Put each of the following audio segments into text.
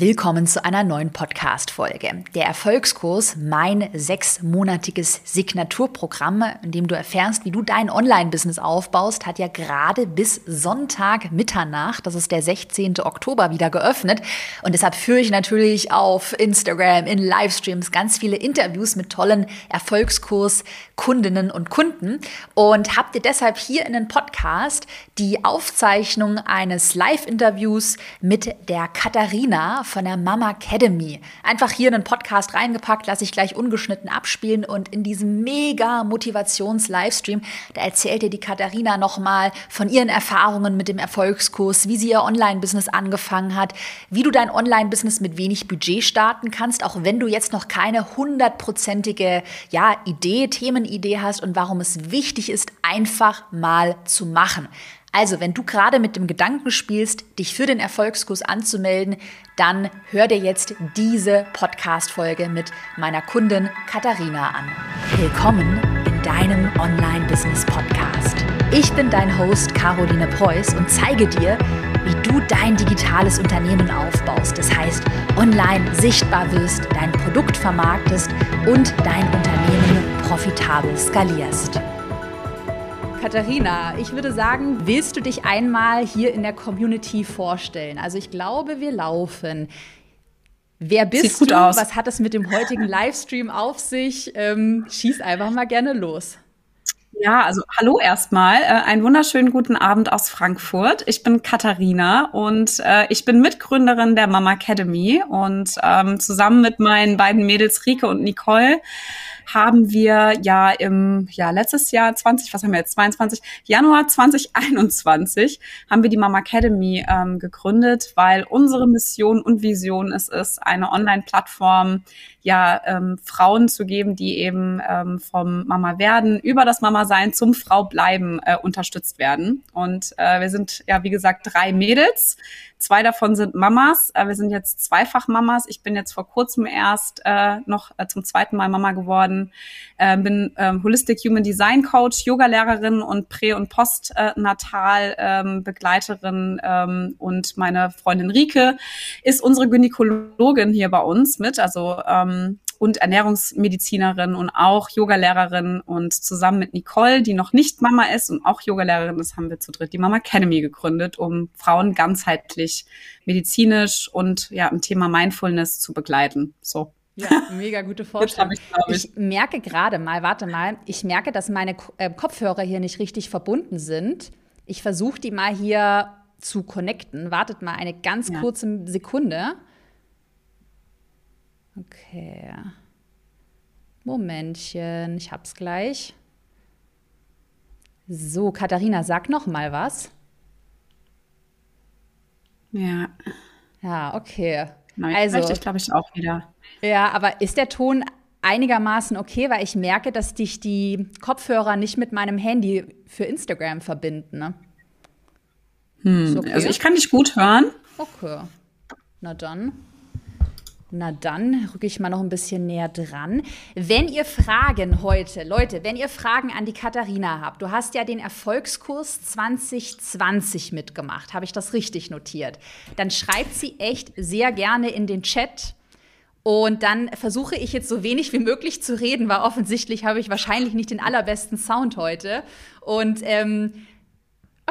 Willkommen zu einer neuen Podcast-Folge. Der Erfolgskurs, mein sechsmonatiges Signaturprogramm, in dem du erfährst, wie du dein Online-Business aufbaust, hat ja gerade bis Sonntag Mitternacht, das ist der 16. Oktober, wieder geöffnet. Und deshalb führe ich natürlich auf Instagram, in Livestreams ganz viele Interviews mit tollen Erfolgskurs-Kundinnen und Kunden und habe dir deshalb hier in den Podcast die Aufzeichnung eines Live-Interviews mit der Katharina von der Mama Academy. Einfach hier einen Podcast reingepackt, lasse ich gleich ungeschnitten abspielen und in diesem mega Motivations-Livestream, da erzählt dir die Katharina nochmal von ihren Erfahrungen mit dem Erfolgskurs, wie sie ihr Online-Business angefangen hat, wie du dein Online-Business mit wenig Budget starten kannst, auch wenn du jetzt noch keine hundertprozentige ja, Idee, Themenidee hast und warum es wichtig ist, einfach mal zu machen. Also, wenn du gerade mit dem Gedanken spielst, dich für den Erfolgskurs anzumelden, dann hör dir jetzt diese Podcast-Folge mit meiner Kundin Katharina an. Willkommen in deinem Online-Business-Podcast. Ich bin dein Host Caroline Preuß und zeige dir, wie du dein digitales Unternehmen aufbaust. Das heißt, online sichtbar wirst, dein Produkt vermarktest und dein Unternehmen profitabel skalierst. Katharina, ich würde sagen, willst du dich einmal hier in der Community vorstellen? Also ich glaube, wir laufen. Wer bist Sieht gut du? Aus. Was hat es mit dem heutigen Livestream auf sich? Ähm, schieß einfach mal gerne los. Ja, also hallo erstmal. Äh, einen wunderschönen guten Abend aus Frankfurt. Ich bin Katharina und äh, ich bin Mitgründerin der Mama Academy und ähm, zusammen mit meinen beiden Mädels Rike und Nicole haben wir ja im ja letztes Jahr 20, was haben wir jetzt 22 Januar 2021 haben wir die Mama Academy ähm, gegründet, weil unsere Mission und Vision es ist, eine Online-Plattform ja ähm, Frauen zu geben, die eben ähm, vom Mama werden über das Mama sein zum Frau bleiben äh, unterstützt werden. Und äh, wir sind ja wie gesagt drei Mädels. Zwei davon sind Mamas. Äh, wir sind jetzt zweifach Mamas. Ich bin jetzt vor kurzem erst äh, noch äh, zum zweiten Mal Mama geworden. Äh, bin ähm, Holistic Human Design Coach, Yoga-Lehrerin und Prä- und Postnatal ähm, Begleiterin. Ähm, und meine Freundin Rike ist unsere Gynäkologin hier bei uns mit. Also ähm, und Ernährungsmedizinerin und auch Yogalehrerin und zusammen mit Nicole, die noch nicht Mama ist und auch Yogalehrerin ist, haben wir zu dritt die Mama Academy gegründet, um Frauen ganzheitlich medizinisch und ja im Thema Mindfulness zu begleiten. So. Ja, mega gute Vorstellung. Ich, ich. ich, merke gerade mal, warte mal, ich merke, dass meine äh, Kopfhörer hier nicht richtig verbunden sind. Ich versuche die mal hier zu connecten. Wartet mal eine ganz ja. kurze Sekunde. Okay. Momentchen, ich hab's gleich. So, Katharina, sag noch mal was. Ja. Ja, okay. Nein, also, ich glaube ich auch wieder. Ja, aber ist der Ton einigermaßen okay, weil ich merke, dass dich die Kopfhörer nicht mit meinem Handy für Instagram verbinden. Ne? Hm, okay? Also ich kann dich gut hören. Okay. Na dann. Na dann rücke ich mal noch ein bisschen näher dran. Wenn ihr Fragen heute, Leute, wenn ihr Fragen an die Katharina habt, du hast ja den Erfolgskurs 2020 mitgemacht, habe ich das richtig notiert? Dann schreibt sie echt sehr gerne in den Chat. Und dann versuche ich jetzt so wenig wie möglich zu reden, weil offensichtlich habe ich wahrscheinlich nicht den allerbesten Sound heute. Und ähm,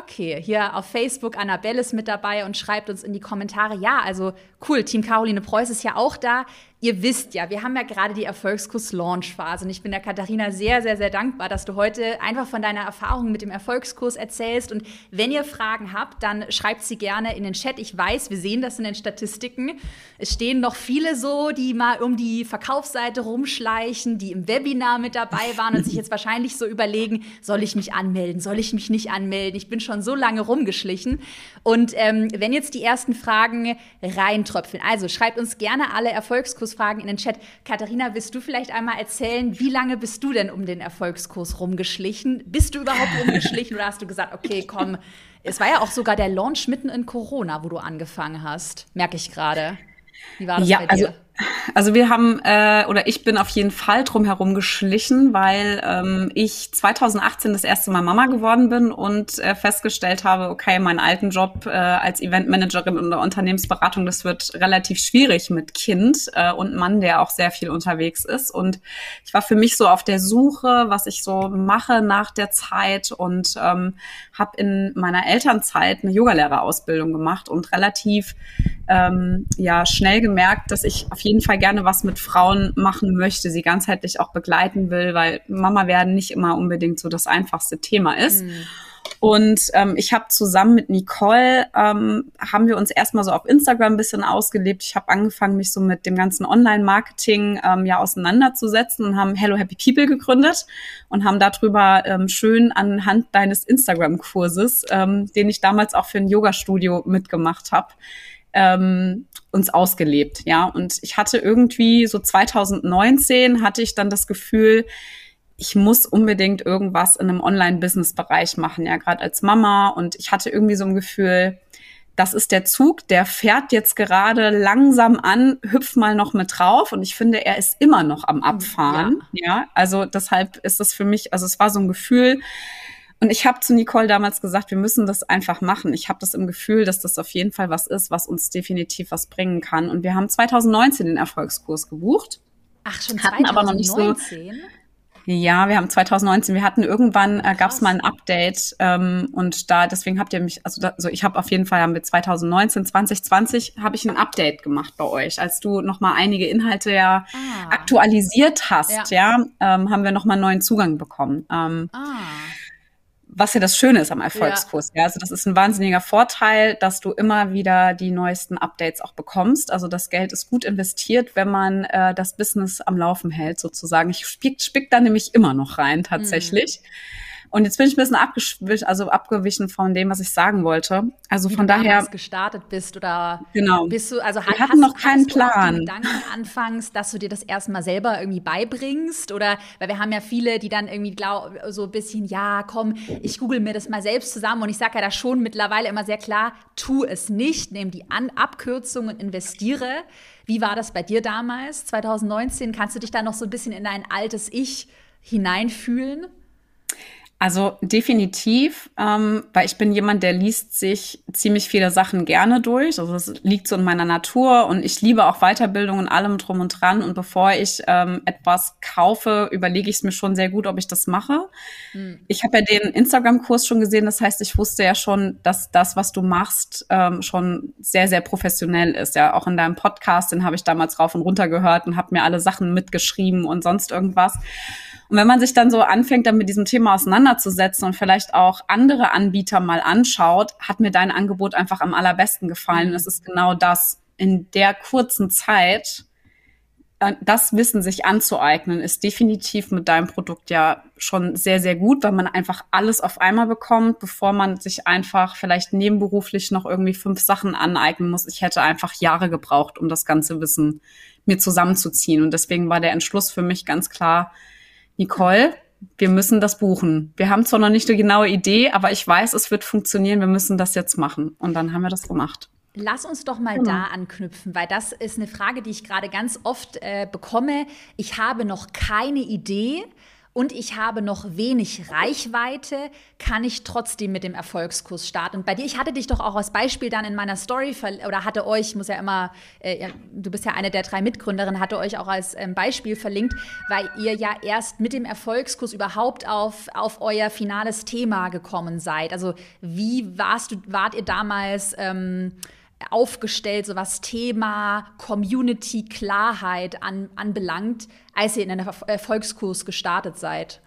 Okay, hier auf Facebook Annabelle ist mit dabei und schreibt uns in die Kommentare, ja, also cool, Team Caroline Preuß ist ja auch da ihr wisst ja, wir haben ja gerade die Erfolgskurs-Launch-Phase und ich bin der Katharina sehr, sehr, sehr dankbar, dass du heute einfach von deiner Erfahrung mit dem Erfolgskurs erzählst. Und wenn ihr Fragen habt, dann schreibt sie gerne in den Chat. Ich weiß, wir sehen das in den Statistiken. Es stehen noch viele so, die mal um die Verkaufsseite rumschleichen, die im Webinar mit dabei waren und sich jetzt wahrscheinlich so überlegen, soll ich mich anmelden, soll ich mich nicht anmelden? Ich bin schon so lange rumgeschlichen. Und ähm, wenn jetzt die ersten Fragen reintröpfeln, also schreibt uns gerne alle Erfolgskurs Erfolgskursfragen in den Chat. Katharina, willst du vielleicht einmal erzählen, wie lange bist du denn um den Erfolgskurs rumgeschlichen? Bist du überhaupt rumgeschlichen oder hast du gesagt, okay, komm, es war ja auch sogar der Launch mitten in Corona, wo du angefangen hast, merke ich gerade. Wie war das ja, bei dir? Also Also wir haben, äh, oder ich bin auf jeden Fall drumherum geschlichen, weil ähm, ich 2018 das erste Mal Mama geworden bin und äh, festgestellt habe, okay, meinen alten Job äh, als Eventmanagerin in der Unternehmensberatung, das wird relativ schwierig mit Kind äh, und Mann, der auch sehr viel unterwegs ist. Und ich war für mich so auf der Suche, was ich so mache nach der Zeit und ähm, habe in meiner Elternzeit eine Yogalehrerausbildung gemacht und relativ ähm, ja schnell gemerkt, dass ich auf jeden Fall gerne was mit Frauen machen möchte, sie ganzheitlich auch begleiten will, weil Mama werden nicht immer unbedingt so das einfachste Thema ist. Mhm. Und ähm, ich habe zusammen mit Nicole, ähm, haben wir uns erstmal so auf Instagram ein bisschen ausgelebt. Ich habe angefangen, mich so mit dem ganzen Online-Marketing ähm, ja auseinanderzusetzen und haben Hello Happy People gegründet und haben darüber ähm, schön anhand deines Instagram-Kurses, ähm, den ich damals auch für ein Yoga-Studio mitgemacht habe, ähm, uns ausgelebt, ja. Und ich hatte irgendwie so 2019 hatte ich dann das Gefühl, ich muss unbedingt irgendwas in einem Online-Business-Bereich machen, ja, gerade als Mama. Und ich hatte irgendwie so ein Gefühl, das ist der Zug, der fährt jetzt gerade langsam an, hüpf mal noch mit drauf. Und ich finde, er ist immer noch am Abfahren. Ja, ja also deshalb ist das für mich, also es war so ein Gefühl, und ich habe zu Nicole damals gesagt, wir müssen das einfach machen. Ich habe das im Gefühl, dass das auf jeden Fall was ist, was uns definitiv was bringen kann. Und wir haben 2019 den Erfolgskurs gebucht. Ach, schon 2019? Hatten aber noch nicht so. Ja, wir haben 2019, wir hatten irgendwann, äh, gab es mal ein Update ähm, und da, deswegen habt ihr mich, also, da, also ich habe auf jeden Fall haben wir 2019, 2020 habe ich ein Update gemacht bei euch, als du nochmal einige Inhalte ja ah. aktualisiert hast, ja, ja ähm, haben wir nochmal neuen Zugang bekommen. Ähm, ah was ja das Schöne ist am Erfolgskurs. Ja. ja. Also das ist ein wahnsinniger Vorteil, dass du immer wieder die neuesten Updates auch bekommst. Also das Geld ist gut investiert, wenn man äh, das Business am Laufen hält, sozusagen. Ich spick, spick da nämlich immer noch rein, tatsächlich. Mhm. Und jetzt bin ich ein bisschen abgewichen, also abgewichen von dem, was ich sagen wollte. Also Wie von du daher gestartet bist oder genau. bist du also wir hast, hatten noch keinen Plan. Du Gedanken anfangs, dass du dir das erstmal selber irgendwie beibringst oder weil wir haben ja viele, die dann irgendwie glaub, so ein bisschen ja, komm, ich google mir das mal selbst zusammen und ich sage ja da schon mittlerweile immer sehr klar, tu es nicht, nimm die An Abkürzung und investiere. Wie war das bei dir damals 2019? Kannst du dich da noch so ein bisschen in dein altes Ich hineinfühlen? Also definitiv, ähm, weil ich bin jemand, der liest sich ziemlich viele Sachen gerne durch. Also das liegt so in meiner Natur und ich liebe auch Weiterbildung und allem drum und dran. Und bevor ich ähm, etwas kaufe, überlege ich es mir schon sehr gut, ob ich das mache. Hm. Ich habe ja den Instagram-Kurs schon gesehen. Das heißt, ich wusste ja schon, dass das, was du machst, ähm, schon sehr, sehr professionell ist. Ja, auch in deinem Podcast, den habe ich damals rauf und runter gehört und habe mir alle Sachen mitgeschrieben und sonst irgendwas. Und wenn man sich dann so anfängt, dann mit diesem Thema auseinanderzusetzen und vielleicht auch andere Anbieter mal anschaut, hat mir dein Angebot einfach am allerbesten gefallen. Und es ist genau das. In der kurzen Zeit äh, das Wissen sich anzueignen, ist definitiv mit deinem Produkt ja schon sehr, sehr gut, weil man einfach alles auf einmal bekommt, bevor man sich einfach vielleicht nebenberuflich noch irgendwie fünf Sachen aneignen muss. Ich hätte einfach Jahre gebraucht, um das ganze Wissen mir zusammenzuziehen. Und deswegen war der Entschluss für mich ganz klar, Nicole, wir müssen das buchen. Wir haben zwar noch nicht eine genaue Idee, aber ich weiß, es wird funktionieren. Wir müssen das jetzt machen. Und dann haben wir das gemacht. Lass uns doch mal genau. da anknüpfen, weil das ist eine Frage, die ich gerade ganz oft äh, bekomme. Ich habe noch keine Idee und ich habe noch wenig Reichweite, kann ich trotzdem mit dem Erfolgskurs starten. Und bei dir, ich hatte dich doch auch als Beispiel dann in meiner Story oder hatte euch, muss ja immer, äh, du bist ja eine der drei Mitgründerinnen, hatte euch auch als ähm, Beispiel verlinkt, weil ihr ja erst mit dem Erfolgskurs überhaupt auf, auf euer finales Thema gekommen seid. Also wie warst du, wart ihr damals? Ähm, aufgestellt, so was Thema Community-Klarheit an, anbelangt, als ihr in einen Erfolgskurs gestartet seid?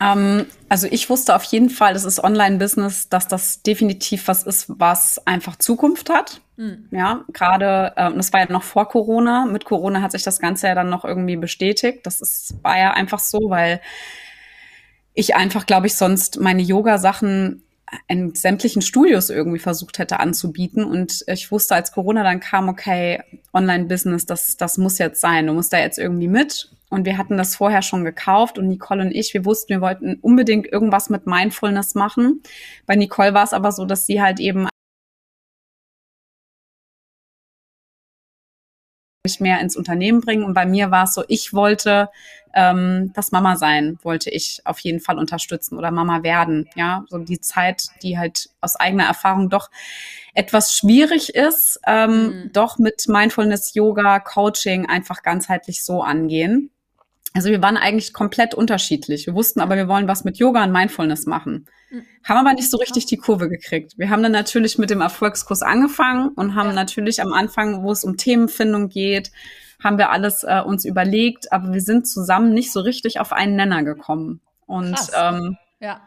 Ähm, also ich wusste auf jeden Fall, das ist Online-Business, dass das definitiv was ist, was einfach Zukunft hat. Mhm. Ja, gerade, ähm, das war ja noch vor Corona. Mit Corona hat sich das Ganze ja dann noch irgendwie bestätigt. Das ist, war ja einfach so, weil ich einfach, glaube ich, sonst meine Yoga-Sachen in sämtlichen Studios irgendwie versucht hätte anzubieten. Und ich wusste, als Corona dann kam, okay, Online-Business, das, das muss jetzt sein. Du musst da jetzt irgendwie mit. Und wir hatten das vorher schon gekauft und Nicole und ich, wir wussten, wir wollten unbedingt irgendwas mit Mindfulness machen. Bei Nicole war es aber so, dass sie halt eben mehr ins Unternehmen bringen. Und bei mir war es so, ich wollte ähm, das Mama sein, wollte ich auf jeden Fall unterstützen oder Mama werden. Ja, so die Zeit, die halt aus eigener Erfahrung doch etwas schwierig ist, ähm, mhm. doch mit Mindfulness, Yoga, Coaching einfach ganzheitlich so angehen. Also wir waren eigentlich komplett unterschiedlich. Wir wussten aber, wir wollen was mit Yoga und Mindfulness machen. Mhm. Haben aber nicht so richtig die Kurve gekriegt. Wir haben dann natürlich mit dem Erfolgskurs angefangen und haben natürlich am Anfang, wo es um Themenfindung geht, haben wir alles äh, uns überlegt, aber wir sind zusammen nicht so richtig auf einen Nenner gekommen. Und ähm, ja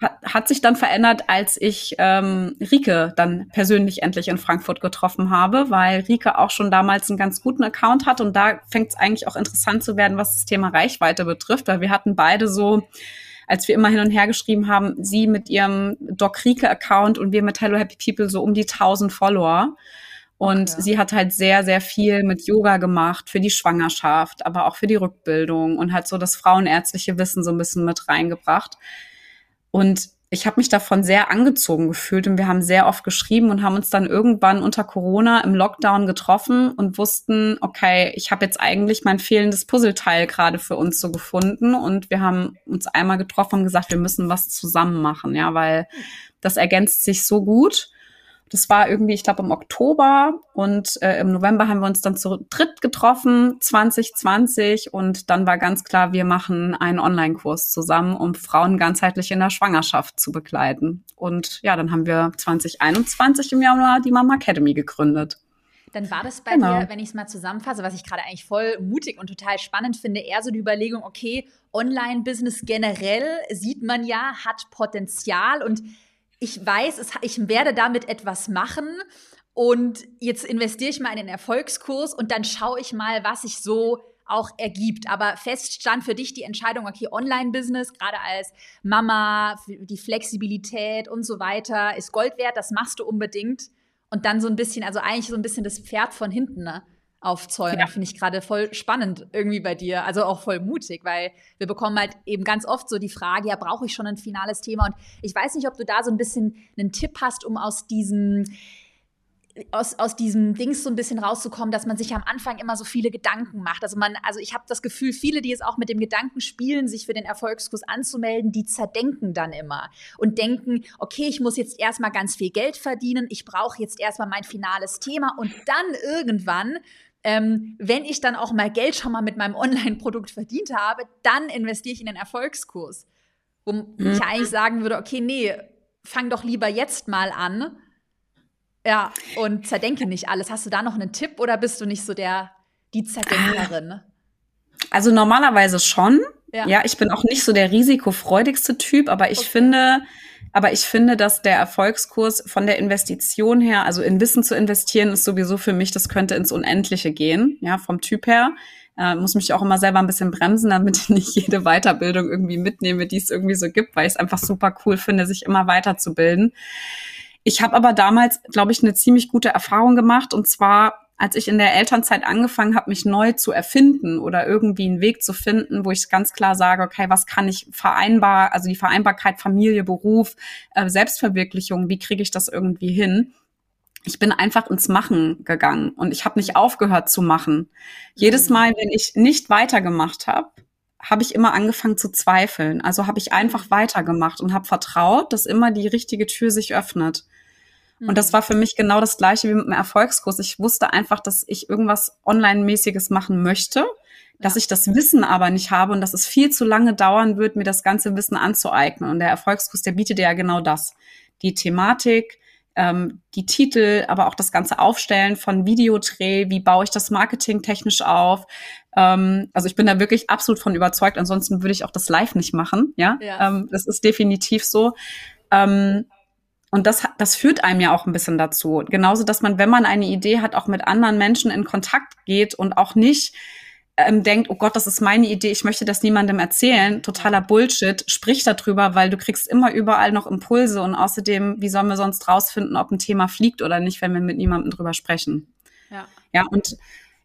hat, hat sich dann verändert, als ich ähm, Rike dann persönlich endlich in Frankfurt getroffen habe, weil Rike auch schon damals einen ganz guten Account hat und da fängt es eigentlich auch interessant zu werden, was das Thema Reichweite betrifft, weil wir hatten beide so als wir immer hin und her geschrieben haben, sie mit ihrem Doc Rike Account und wir mit Hello Happy People so um die 1000 Follower. Und okay. sie hat halt sehr, sehr viel mit Yoga gemacht für die Schwangerschaft, aber auch für die Rückbildung und hat so das frauenärztliche Wissen so ein bisschen mit reingebracht. Und ich habe mich davon sehr angezogen gefühlt und wir haben sehr oft geschrieben und haben uns dann irgendwann unter Corona im Lockdown getroffen und wussten, okay, ich habe jetzt eigentlich mein fehlendes Puzzleteil gerade für uns so gefunden und wir haben uns einmal getroffen und gesagt, wir müssen was zusammen machen, ja, weil das ergänzt sich so gut. Das war irgendwie, ich glaube, im Oktober und äh, im November haben wir uns dann zu dritt getroffen, 2020. Und dann war ganz klar, wir machen einen Online-Kurs zusammen, um Frauen ganzheitlich in der Schwangerschaft zu begleiten. Und ja, dann haben wir 2021 im Januar die Mama Academy gegründet. Dann war das bei genau. dir, wenn ich es mal zusammenfasse, was ich gerade eigentlich voll mutig und total spannend finde, eher so die Überlegung, okay, Online-Business generell sieht man ja, hat Potenzial und ich weiß, ich werde damit etwas machen und jetzt investiere ich mal in den Erfolgskurs und dann schaue ich mal, was sich so auch ergibt. Aber fest stand für dich die Entscheidung, okay, Online-Business, gerade als Mama, die Flexibilität und so weiter, ist Gold wert, das machst du unbedingt. Und dann so ein bisschen, also eigentlich so ein bisschen das Pferd von hinten, ne? Aufzäumen. Ja. Finde ich gerade voll spannend irgendwie bei dir, also auch voll mutig, weil wir bekommen halt eben ganz oft so die Frage, ja, brauche ich schon ein finales Thema? Und ich weiß nicht, ob du da so ein bisschen einen Tipp hast, um aus diesem aus, aus diesem Dings so ein bisschen rauszukommen, dass man sich am Anfang immer so viele Gedanken macht. Also man, also ich habe das Gefühl, viele, die es auch mit dem Gedanken spielen, sich für den Erfolgskurs anzumelden, die zerdenken dann immer und denken, okay, ich muss jetzt erstmal ganz viel Geld verdienen, ich brauche jetzt erstmal mein finales Thema und dann irgendwann ähm, wenn ich dann auch mal Geld schon mal mit meinem Online-Produkt verdient habe, dann investiere ich in den Erfolgskurs. Wo mhm. ich eigentlich sagen würde, okay, nee, fang doch lieber jetzt mal an. Ja, und zerdenke nicht alles. Hast du da noch einen Tipp oder bist du nicht so der, die Zerdenkerin? Also normalerweise schon. Ja. ja, ich bin auch nicht so der risikofreudigste Typ, aber ich okay. finde, aber ich finde, dass der Erfolgskurs von der Investition her, also in Wissen zu investieren, ist sowieso für mich, das könnte ins Unendliche gehen, ja, vom Typ her. Äh, muss mich auch immer selber ein bisschen bremsen, damit ich nicht jede Weiterbildung irgendwie mitnehme, die es irgendwie so gibt, weil ich es einfach super cool finde, sich immer weiterzubilden. Ich habe aber damals, glaube ich, eine ziemlich gute Erfahrung gemacht und zwar als ich in der Elternzeit angefangen habe, mich neu zu erfinden oder irgendwie einen Weg zu finden, wo ich ganz klar sage, okay, was kann ich vereinbar, also die Vereinbarkeit Familie, Beruf, äh, Selbstverwirklichung, wie kriege ich das irgendwie hin? Ich bin einfach ins Machen gegangen und ich habe nicht aufgehört zu machen. Jedes mhm. Mal, wenn ich nicht weitergemacht habe, habe ich immer angefangen zu zweifeln. Also habe ich einfach weitergemacht und habe vertraut, dass immer die richtige Tür sich öffnet. Und das mhm. war für mich genau das gleiche wie mit dem Erfolgskurs. Ich wusste einfach, dass ich irgendwas Online-mäßiges machen möchte, dass ich das Wissen aber nicht habe und dass es viel zu lange dauern wird, mir das ganze Wissen anzueignen. Und der Erfolgskurs, der bietet ja genau das. Die Thematik, ähm, die Titel, aber auch das ganze Aufstellen von Videodreh, wie baue ich das Marketing technisch auf. Ähm, also ich bin da wirklich absolut von überzeugt, ansonsten würde ich auch das live nicht machen. Ja, ja. Ähm, das ist definitiv so. Ähm, und das, das führt einem ja auch ein bisschen dazu. Genauso, dass man, wenn man eine Idee hat, auch mit anderen Menschen in Kontakt geht und auch nicht ähm, denkt, oh Gott, das ist meine Idee, ich möchte das niemandem erzählen. Totaler Bullshit. Sprich darüber, weil du kriegst immer überall noch Impulse und außerdem, wie sollen wir sonst rausfinden, ob ein Thema fliegt oder nicht, wenn wir mit niemandem drüber sprechen? Ja. Ja, und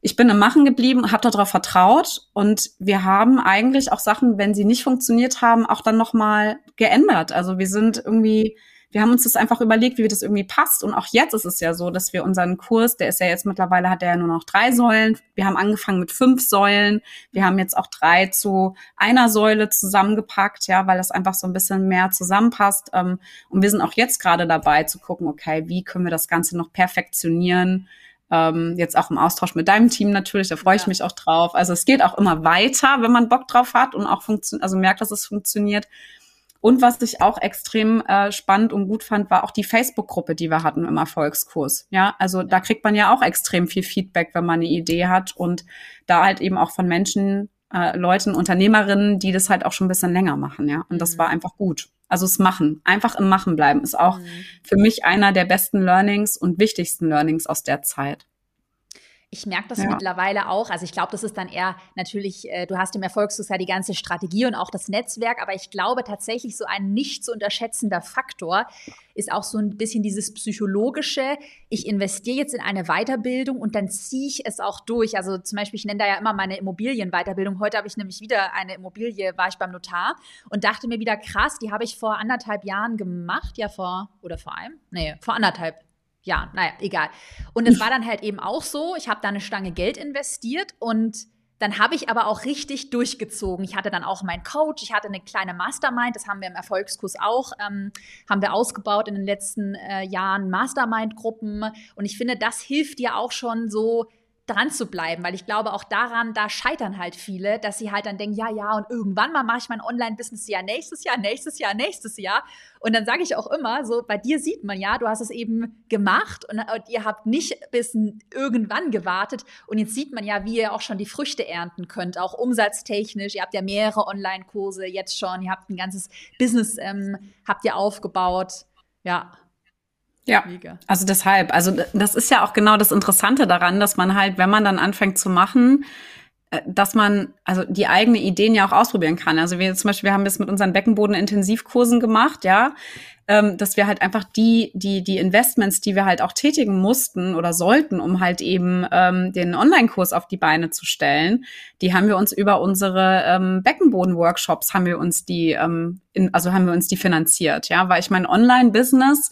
ich bin im Machen geblieben, habe darauf vertraut und wir haben eigentlich auch Sachen, wenn sie nicht funktioniert haben, auch dann noch mal geändert. Also wir sind irgendwie wir haben uns das einfach überlegt, wie das irgendwie passt. Und auch jetzt ist es ja so, dass wir unseren Kurs, der ist ja jetzt mittlerweile, hat er ja nur noch drei Säulen. Wir haben angefangen mit fünf Säulen. Wir haben jetzt auch drei zu einer Säule zusammengepackt, ja, weil das einfach so ein bisschen mehr zusammenpasst. Ähm, und wir sind auch jetzt gerade dabei zu gucken, okay, wie können wir das Ganze noch perfektionieren? Ähm, jetzt auch im Austausch mit deinem Team natürlich, da freue ich mich auch drauf. Also es geht auch immer weiter, wenn man Bock drauf hat und auch funktioniert, also merkt, dass es funktioniert. Und was ich auch extrem äh, spannend und gut fand, war auch die Facebook-Gruppe, die wir hatten im Erfolgskurs. Ja, also da kriegt man ja auch extrem viel Feedback, wenn man eine Idee hat und da halt eben auch von Menschen, äh, Leuten, Unternehmerinnen, die das halt auch schon ein bisschen länger machen. Ja, und das mhm. war einfach gut. Also es machen, einfach im Machen bleiben, ist auch mhm. für mich einer der besten Learnings und wichtigsten Learnings aus der Zeit. Ich merke das ja. mittlerweile auch. Also ich glaube, das ist dann eher natürlich, äh, du hast im Erfolgskuss ja die ganze Strategie und auch das Netzwerk, aber ich glaube tatsächlich, so ein nicht zu unterschätzender Faktor ist auch so ein bisschen dieses psychologische. Ich investiere jetzt in eine Weiterbildung und dann ziehe ich es auch durch. Also zum Beispiel, ich nenne da ja immer meine Immobilienweiterbildung. Heute habe ich nämlich wieder eine Immobilie, war ich beim Notar und dachte mir wieder, krass, die habe ich vor anderthalb Jahren gemacht, ja vor, oder vor einem? Nee, vor anderthalb ja, naja, egal. Und es war dann halt eben auch so, ich habe da eine Stange Geld investiert und dann habe ich aber auch richtig durchgezogen. Ich hatte dann auch meinen Coach, ich hatte eine kleine Mastermind, das haben wir im Erfolgskurs auch, ähm, haben wir ausgebaut in den letzten äh, Jahren Mastermind-Gruppen. Und ich finde, das hilft dir auch schon so, dran zu bleiben, weil ich glaube, auch daran, da scheitern halt viele, dass sie halt dann denken, ja, ja, und irgendwann mal mache ich mein Online-Business ja nächstes Jahr, nächstes Jahr, nächstes Jahr. Und dann sage ich auch immer, so bei dir sieht man ja, du hast es eben gemacht und, und ihr habt nicht bis irgendwann gewartet. Und jetzt sieht man ja, wie ihr auch schon die Früchte ernten könnt, auch umsatztechnisch. Ihr habt ja mehrere Online-Kurse jetzt schon, ihr habt ein ganzes Business, ähm, habt ihr aufgebaut. Ja, ja, Mega. also deshalb, also das ist ja auch genau das Interessante daran, dass man halt, wenn man dann anfängt zu machen, äh, dass man also die eigene Ideen ja auch ausprobieren kann. Also wir zum Beispiel, wir haben das mit unseren Beckenboden-Intensivkursen gemacht, ja, ähm, dass wir halt einfach die, die, die Investments, die wir halt auch tätigen mussten oder sollten, um halt eben ähm, den Online-Kurs auf die Beine zu stellen, die haben wir uns über unsere ähm, Beckenboden-Workshops haben wir uns die, ähm, in, also haben wir uns die finanziert, ja, weil ich mein Online-Business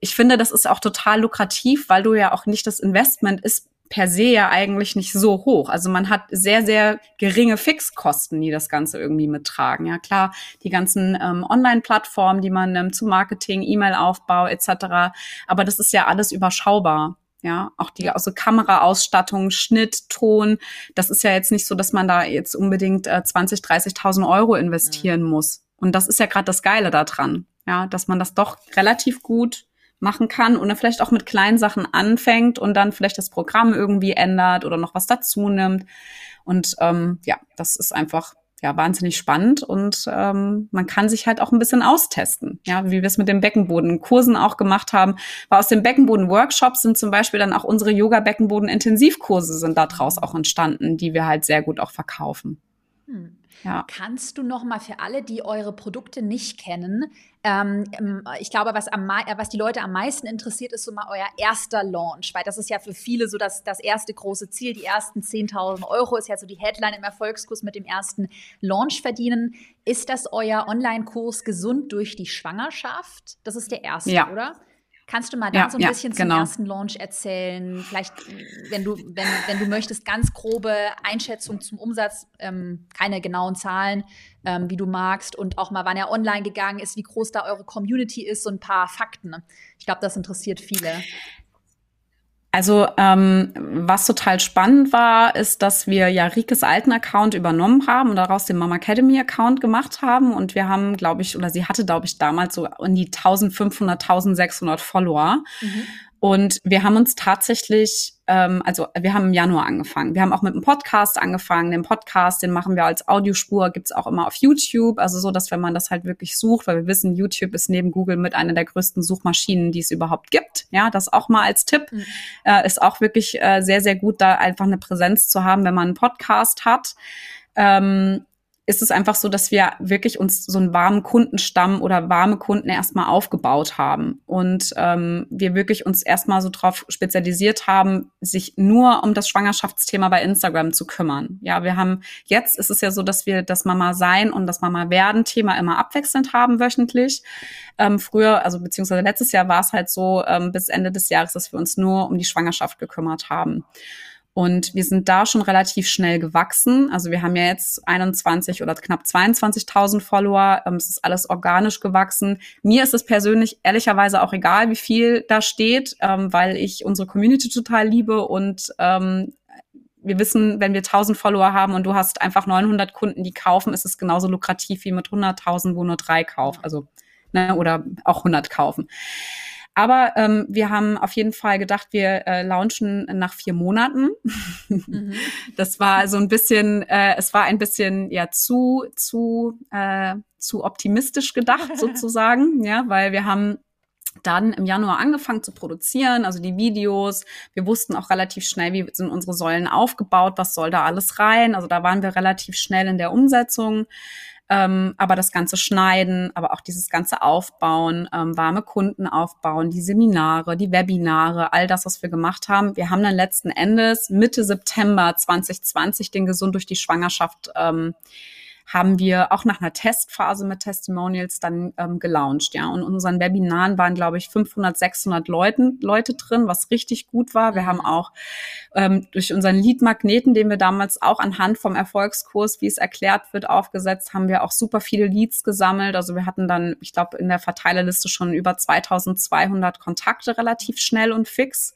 ich finde, das ist auch total lukrativ, weil du ja auch nicht das Investment ist per se ja eigentlich nicht so hoch. Also man hat sehr, sehr geringe Fixkosten, die das Ganze irgendwie mittragen. Ja klar, die ganzen ähm, Online-Plattformen, die man ähm, zu Marketing, E-Mail-Aufbau etc. Aber das ist ja alles überschaubar. Ja, auch die also Kameraausstattung, Schnitt, Ton. Das ist ja jetzt nicht so, dass man da jetzt unbedingt äh, 20, 30.000 Euro investieren mhm. muss. Und das ist ja gerade das Geile daran. Ja, dass man das doch relativ gut machen kann und dann vielleicht auch mit kleinen Sachen anfängt und dann vielleicht das Programm irgendwie ändert oder noch was dazu nimmt. Und ähm, ja, das ist einfach ja wahnsinnig spannend und ähm, man kann sich halt auch ein bisschen austesten, ja, wie wir es mit den Beckenboden-Kursen auch gemacht haben. Weil aus den Beckenboden-Workshops sind zum Beispiel dann auch unsere Yoga-Beckenboden-Intensivkurse sind da draus auch entstanden, die wir halt sehr gut auch verkaufen. Hm. Ja. Kannst du noch mal für alle, die eure Produkte nicht kennen, ähm, ähm ich glaube, was, am, äh, was die Leute am meisten interessiert, ist so mal euer erster Launch, weil das ist ja für viele so das, das erste große Ziel. Die ersten 10.000 Euro ist ja so die Headline im Erfolgskurs mit dem ersten Launch verdienen. Ist das euer Online-Kurs Gesund durch die Schwangerschaft? Das ist der erste, ja. oder? Kannst du mal da ja, so ein ja, bisschen zum genau. ersten Launch erzählen? Vielleicht, wenn du, wenn, wenn du möchtest, ganz grobe Einschätzung zum Umsatz, ähm, keine genauen Zahlen, ähm, wie du magst und auch mal, wann er online gegangen ist, wie groß da eure Community ist, so ein paar Fakten. Ich glaube, das interessiert viele. Also ähm, was total spannend war, ist, dass wir ja Rikes alten Account übernommen haben und daraus den Mama Academy Account gemacht haben. Und wir haben, glaube ich, oder sie hatte, glaube ich, damals so in die 1500, 1600 Follower. Mhm. Und wir haben uns tatsächlich, ähm, also wir haben im Januar angefangen. Wir haben auch mit einem Podcast angefangen. Den Podcast, den machen wir als Audiospur, gibt's auch immer auf YouTube. Also so, dass wenn man das halt wirklich sucht, weil wir wissen, YouTube ist neben Google mit einer der größten Suchmaschinen, die es überhaupt gibt. Ja, das auch mal als Tipp. Mhm. Äh, ist auch wirklich äh, sehr, sehr gut, da einfach eine Präsenz zu haben, wenn man einen Podcast hat. Ähm, ist es einfach so, dass wir wirklich uns so einen warmen Kundenstamm oder warme Kunden erstmal aufgebaut haben und ähm, wir wirklich uns erstmal so drauf spezialisiert haben, sich nur um das Schwangerschaftsthema bei Instagram zu kümmern. Ja, wir haben jetzt ist es ja so, dass wir das Mama sein und das Mama werden Thema immer abwechselnd haben wöchentlich. Ähm, früher, also beziehungsweise letztes Jahr war es halt so ähm, bis Ende des Jahres, dass wir uns nur um die Schwangerschaft gekümmert haben. Und wir sind da schon relativ schnell gewachsen. Also wir haben ja jetzt 21 oder knapp 22.000 Follower. Ähm, es ist alles organisch gewachsen. Mir ist es persönlich ehrlicherweise auch egal, wie viel da steht, ähm, weil ich unsere Community total liebe und ähm, wir wissen, wenn wir 1000 Follower haben und du hast einfach 900 Kunden, die kaufen, ist es genauso lukrativ wie mit 100.000, wo nur drei kaufen. Also, ne, oder auch 100 kaufen. Aber ähm, wir haben auf jeden Fall gedacht, wir äh, launchen nach vier Monaten. Mhm. Das war so ein bisschen, äh, es war ein bisschen ja zu zu äh, zu optimistisch gedacht sozusagen, ja, weil wir haben dann im Januar angefangen zu produzieren, also die Videos. Wir wussten auch relativ schnell, wie sind unsere Säulen aufgebaut, was soll da alles rein. Also da waren wir relativ schnell in der Umsetzung. Ähm, aber das ganze Schneiden, aber auch dieses ganze Aufbauen, ähm, warme Kunden aufbauen, die Seminare, die Webinare, all das, was wir gemacht haben. Wir haben dann letzten Endes Mitte September 2020 den Gesund durch die Schwangerschaft ähm, haben wir auch nach einer Testphase mit Testimonials dann ähm, gelauncht, ja. Und in unseren Webinaren waren, glaube ich, 500, 600 Leuten, Leute drin, was richtig gut war. Wir haben mhm. auch ähm, durch unseren Lead-Magneten, den wir damals auch anhand vom Erfolgskurs, wie es erklärt wird, aufgesetzt, haben wir auch super viele Leads gesammelt. Also wir hatten dann, ich glaube, in der Verteilerliste schon über 2200 Kontakte relativ schnell und fix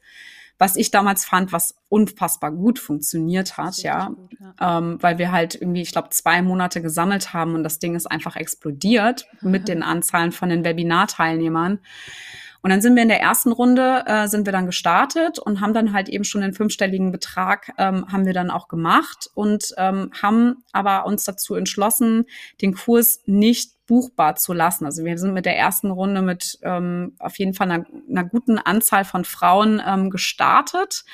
was ich damals fand, was unfassbar gut funktioniert hat, ja, gut, ja. Ähm, weil wir halt irgendwie, ich glaube, zwei Monate gesammelt haben und das Ding ist einfach explodiert mit den Anzahlen von den Webinarteilnehmern. Und dann sind wir in der ersten Runde, äh, sind wir dann gestartet und haben dann halt eben schon den fünfstelligen Betrag, ähm, haben wir dann auch gemacht und ähm, haben aber uns dazu entschlossen, den Kurs nicht buchbar zu lassen. Also wir sind mit der ersten Runde mit ähm, auf jeden Fall einer, einer guten Anzahl von Frauen ähm, gestartet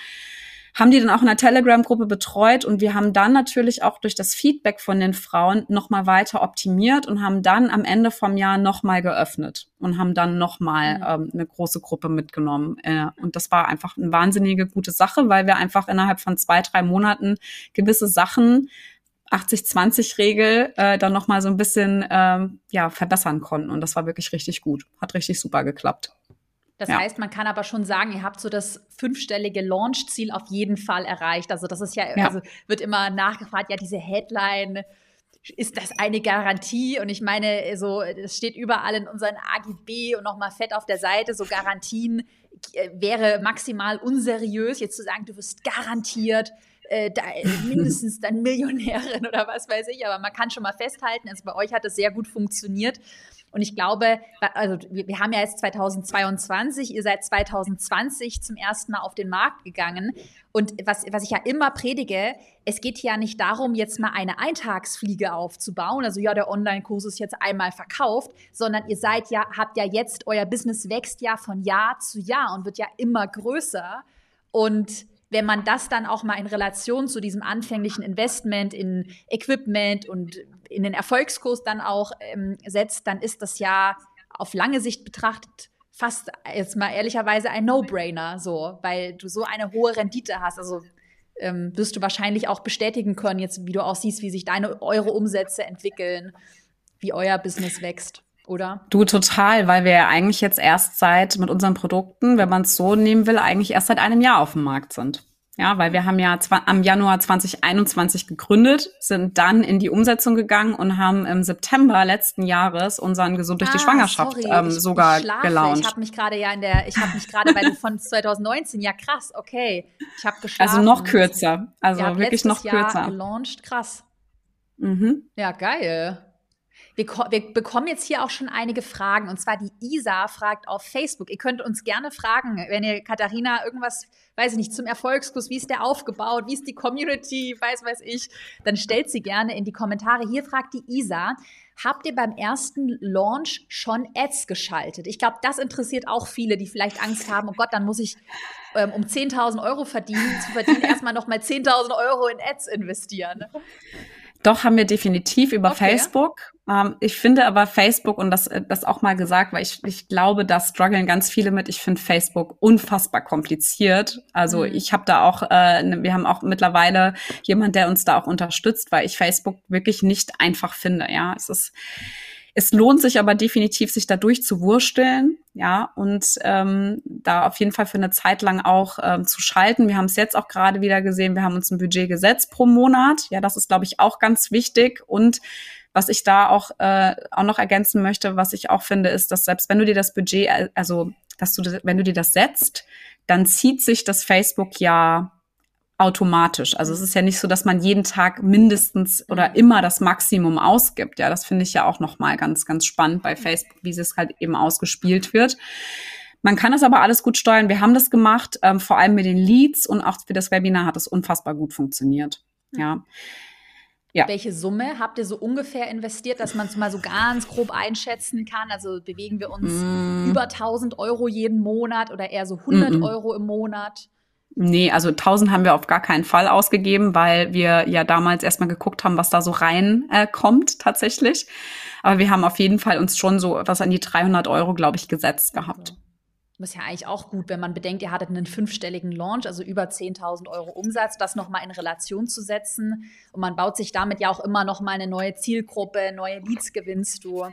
haben die dann auch in der Telegram-Gruppe betreut und wir haben dann natürlich auch durch das Feedback von den Frauen nochmal weiter optimiert und haben dann am Ende vom Jahr nochmal geöffnet und haben dann nochmal mhm. ähm, eine große Gruppe mitgenommen. Äh, und das war einfach eine wahnsinnige gute Sache, weil wir einfach innerhalb von zwei, drei Monaten gewisse Sachen 80-20-Regel äh, dann nochmal so ein bisschen ähm, ja, verbessern konnten. Und das war wirklich richtig gut. Hat richtig super geklappt. Das ja. heißt, man kann aber schon sagen, ihr habt so das fünfstellige Launch-Ziel auf jeden Fall erreicht. Also das ist ja, ja, also wird immer nachgefragt, ja, diese Headline, ist das eine Garantie? Und ich meine, so, es steht überall in unseren AGB und nochmal fett auf der Seite, so Garantien äh, wäre maximal unseriös, jetzt zu sagen, du wirst garantiert äh, da, mindestens dann Millionärin oder was weiß ich, aber man kann schon mal festhalten, also bei euch hat es sehr gut funktioniert. Und ich glaube, also wir, wir haben ja jetzt 2022, ihr seid 2020 zum ersten Mal auf den Markt gegangen. Und was, was ich ja immer predige, es geht ja nicht darum, jetzt mal eine Eintagsfliege aufzubauen. Also ja, der Online-Kurs ist jetzt einmal verkauft, sondern ihr seid ja, habt ja jetzt, euer Business wächst ja von Jahr zu Jahr und wird ja immer größer. Und wenn man das dann auch mal in Relation zu diesem anfänglichen Investment in Equipment und in den Erfolgskurs dann auch ähm, setzt, dann ist das ja auf lange Sicht betrachtet fast jetzt mal ehrlicherweise ein No-Brainer, so, weil du so eine hohe Rendite hast. Also ähm, wirst du wahrscheinlich auch bestätigen können, jetzt wie du auch siehst, wie sich deine eure Umsätze entwickeln, wie euer Business wächst. Oder? Du total, weil wir ja eigentlich jetzt erst seit mit unseren Produkten, wenn man es so nehmen will, eigentlich erst seit einem Jahr auf dem Markt sind. Ja, weil wir haben ja am Januar 2021 gegründet, sind dann in die Umsetzung gegangen und haben im September letzten Jahres unseren Gesund durch ah, die Schwangerschaft sorry, ähm, sogar ich gelauncht. Ich habe mich gerade ja in der, ich habe mich gerade bei von 2019, ja krass, okay, ich habe geschlafen. Also noch kürzer, also wirklich noch kürzer. Jahr gelauncht, krass. Mhm. Ja, geil. Wir, wir, bekommen jetzt hier auch schon einige Fragen. Und zwar die Isa fragt auf Facebook. Ihr könnt uns gerne fragen, wenn ihr Katharina irgendwas, weiß ich nicht, zum Erfolgskurs, wie ist der aufgebaut, wie ist die Community, weiß, weiß ich, dann stellt sie gerne in die Kommentare. Hier fragt die Isa, habt ihr beim ersten Launch schon Ads geschaltet? Ich glaube, das interessiert auch viele, die vielleicht Angst haben, oh Gott, dann muss ich ähm, um 10.000 Euro verdienen, zu verdienen, erstmal nochmal 10.000 Euro in Ads investieren. Doch, haben wir definitiv über okay. Facebook. Ähm, ich finde aber Facebook, und das, äh, das auch mal gesagt, weil ich, ich glaube, da strugglen ganz viele mit. Ich finde Facebook unfassbar kompliziert. Also mhm. ich habe da auch, äh, ne, wir haben auch mittlerweile jemand, der uns da auch unterstützt, weil ich Facebook wirklich nicht einfach finde. Ja, es ist es lohnt sich aber definitiv, sich da durchzuwursteln, ja, und ähm, da auf jeden Fall für eine Zeit lang auch ähm, zu schalten. Wir haben es jetzt auch gerade wieder gesehen, wir haben uns ein Budget gesetzt pro Monat. Ja, das ist, glaube ich, auch ganz wichtig. Und was ich da auch, äh, auch noch ergänzen möchte, was ich auch finde, ist, dass selbst wenn du dir das Budget, äh, also dass du, wenn du dir das setzt, dann zieht sich das Facebook ja automatisch. Also es ist ja nicht so, dass man jeden Tag mindestens oder mhm. immer das Maximum ausgibt. Ja, das finde ich ja auch noch mal ganz, ganz spannend bei Facebook, wie es halt eben ausgespielt wird. Man kann das aber alles gut steuern. Wir haben das gemacht, ähm, vor allem mit den Leads und auch für das Webinar hat es unfassbar gut funktioniert. Ja. Ja. Welche Summe habt ihr so ungefähr investiert, dass man es mal so ganz grob einschätzen kann? Also bewegen wir uns mm. über 1000 Euro jeden Monat oder eher so 100 mm -mm. Euro im Monat? Nee, also 1000 haben wir auf gar keinen Fall ausgegeben, weil wir ja damals erstmal geguckt haben, was da so rein äh, kommt tatsächlich. Aber wir haben auf jeden Fall uns schon so was an die 300 Euro, glaube ich, gesetzt gehabt. Das ist ja eigentlich auch gut, wenn man bedenkt, ihr hattet einen fünfstelligen Launch, also über 10.000 Euro Umsatz, das nochmal in Relation zu setzen. Und man baut sich damit ja auch immer nochmal eine neue Zielgruppe, neue Leads gewinnst du.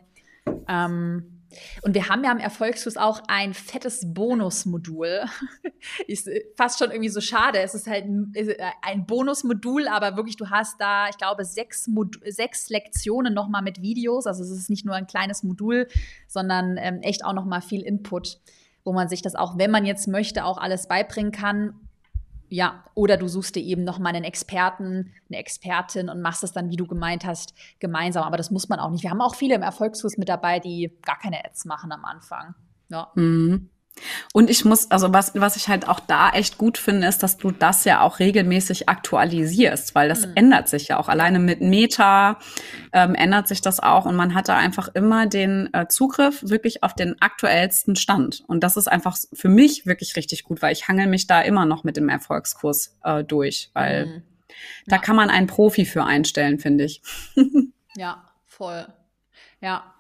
Ähm, und wir haben ja am Erfolgsfuß auch ein fettes Bonusmodul. ist fast schon irgendwie so schade. Es ist halt äh, ein Bonusmodul, aber wirklich, du hast da, ich glaube, sechs, Mod sechs Lektionen nochmal mit Videos. Also es ist nicht nur ein kleines Modul, sondern ähm, echt auch nochmal viel Input, wo man sich das auch, wenn man jetzt möchte, auch alles beibringen kann ja, oder du suchst dir eben noch mal einen Experten, eine Expertin und machst es dann, wie du gemeint hast, gemeinsam. Aber das muss man auch nicht. Wir haben auch viele im Erfolgskurs mit dabei, die gar keine Ads machen am Anfang. Ja. Mhm. Und ich muss, also was, was ich halt auch da echt gut finde, ist, dass du das ja auch regelmäßig aktualisierst, weil das mhm. ändert sich ja auch. Alleine mit Meta ähm, ändert sich das auch und man hat da einfach immer den äh, Zugriff wirklich auf den aktuellsten Stand. Und das ist einfach für mich wirklich richtig gut, weil ich hangel mich da immer noch mit dem Erfolgskurs äh, durch, weil mhm. da kann man einen Profi für einstellen, finde ich. ja, voll. Ja,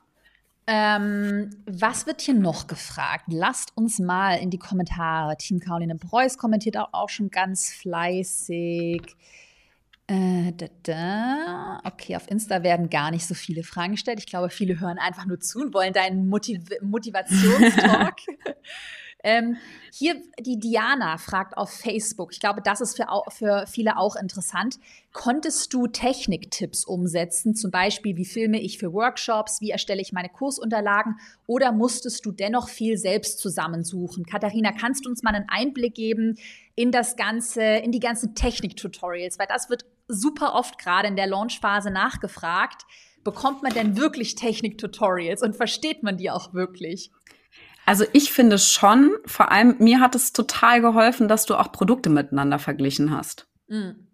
ähm, was wird hier noch gefragt? Lasst uns mal in die Kommentare. Team Caroline Preuß kommentiert auch, auch schon ganz fleißig. Äh, da, da. Okay, auf Insta werden gar nicht so viele Fragen gestellt. Ich glaube, viele hören einfach nur zu und wollen deinen Motiv Motivationstalk. Ähm, hier die Diana fragt auf Facebook, ich glaube, das ist für, für viele auch interessant. Konntest du Techniktipps umsetzen, zum Beispiel, wie filme ich für Workshops, wie erstelle ich meine Kursunterlagen oder musstest du dennoch viel selbst zusammensuchen? Katharina, kannst du uns mal einen Einblick geben in das Ganze, in die ganzen Technik-Tutorials, weil das wird super oft gerade in der Launchphase nachgefragt. Bekommt man denn wirklich Technik-Tutorials und versteht man die auch wirklich? Also ich finde schon, vor allem mir hat es total geholfen, dass du auch Produkte miteinander verglichen hast. Mhm.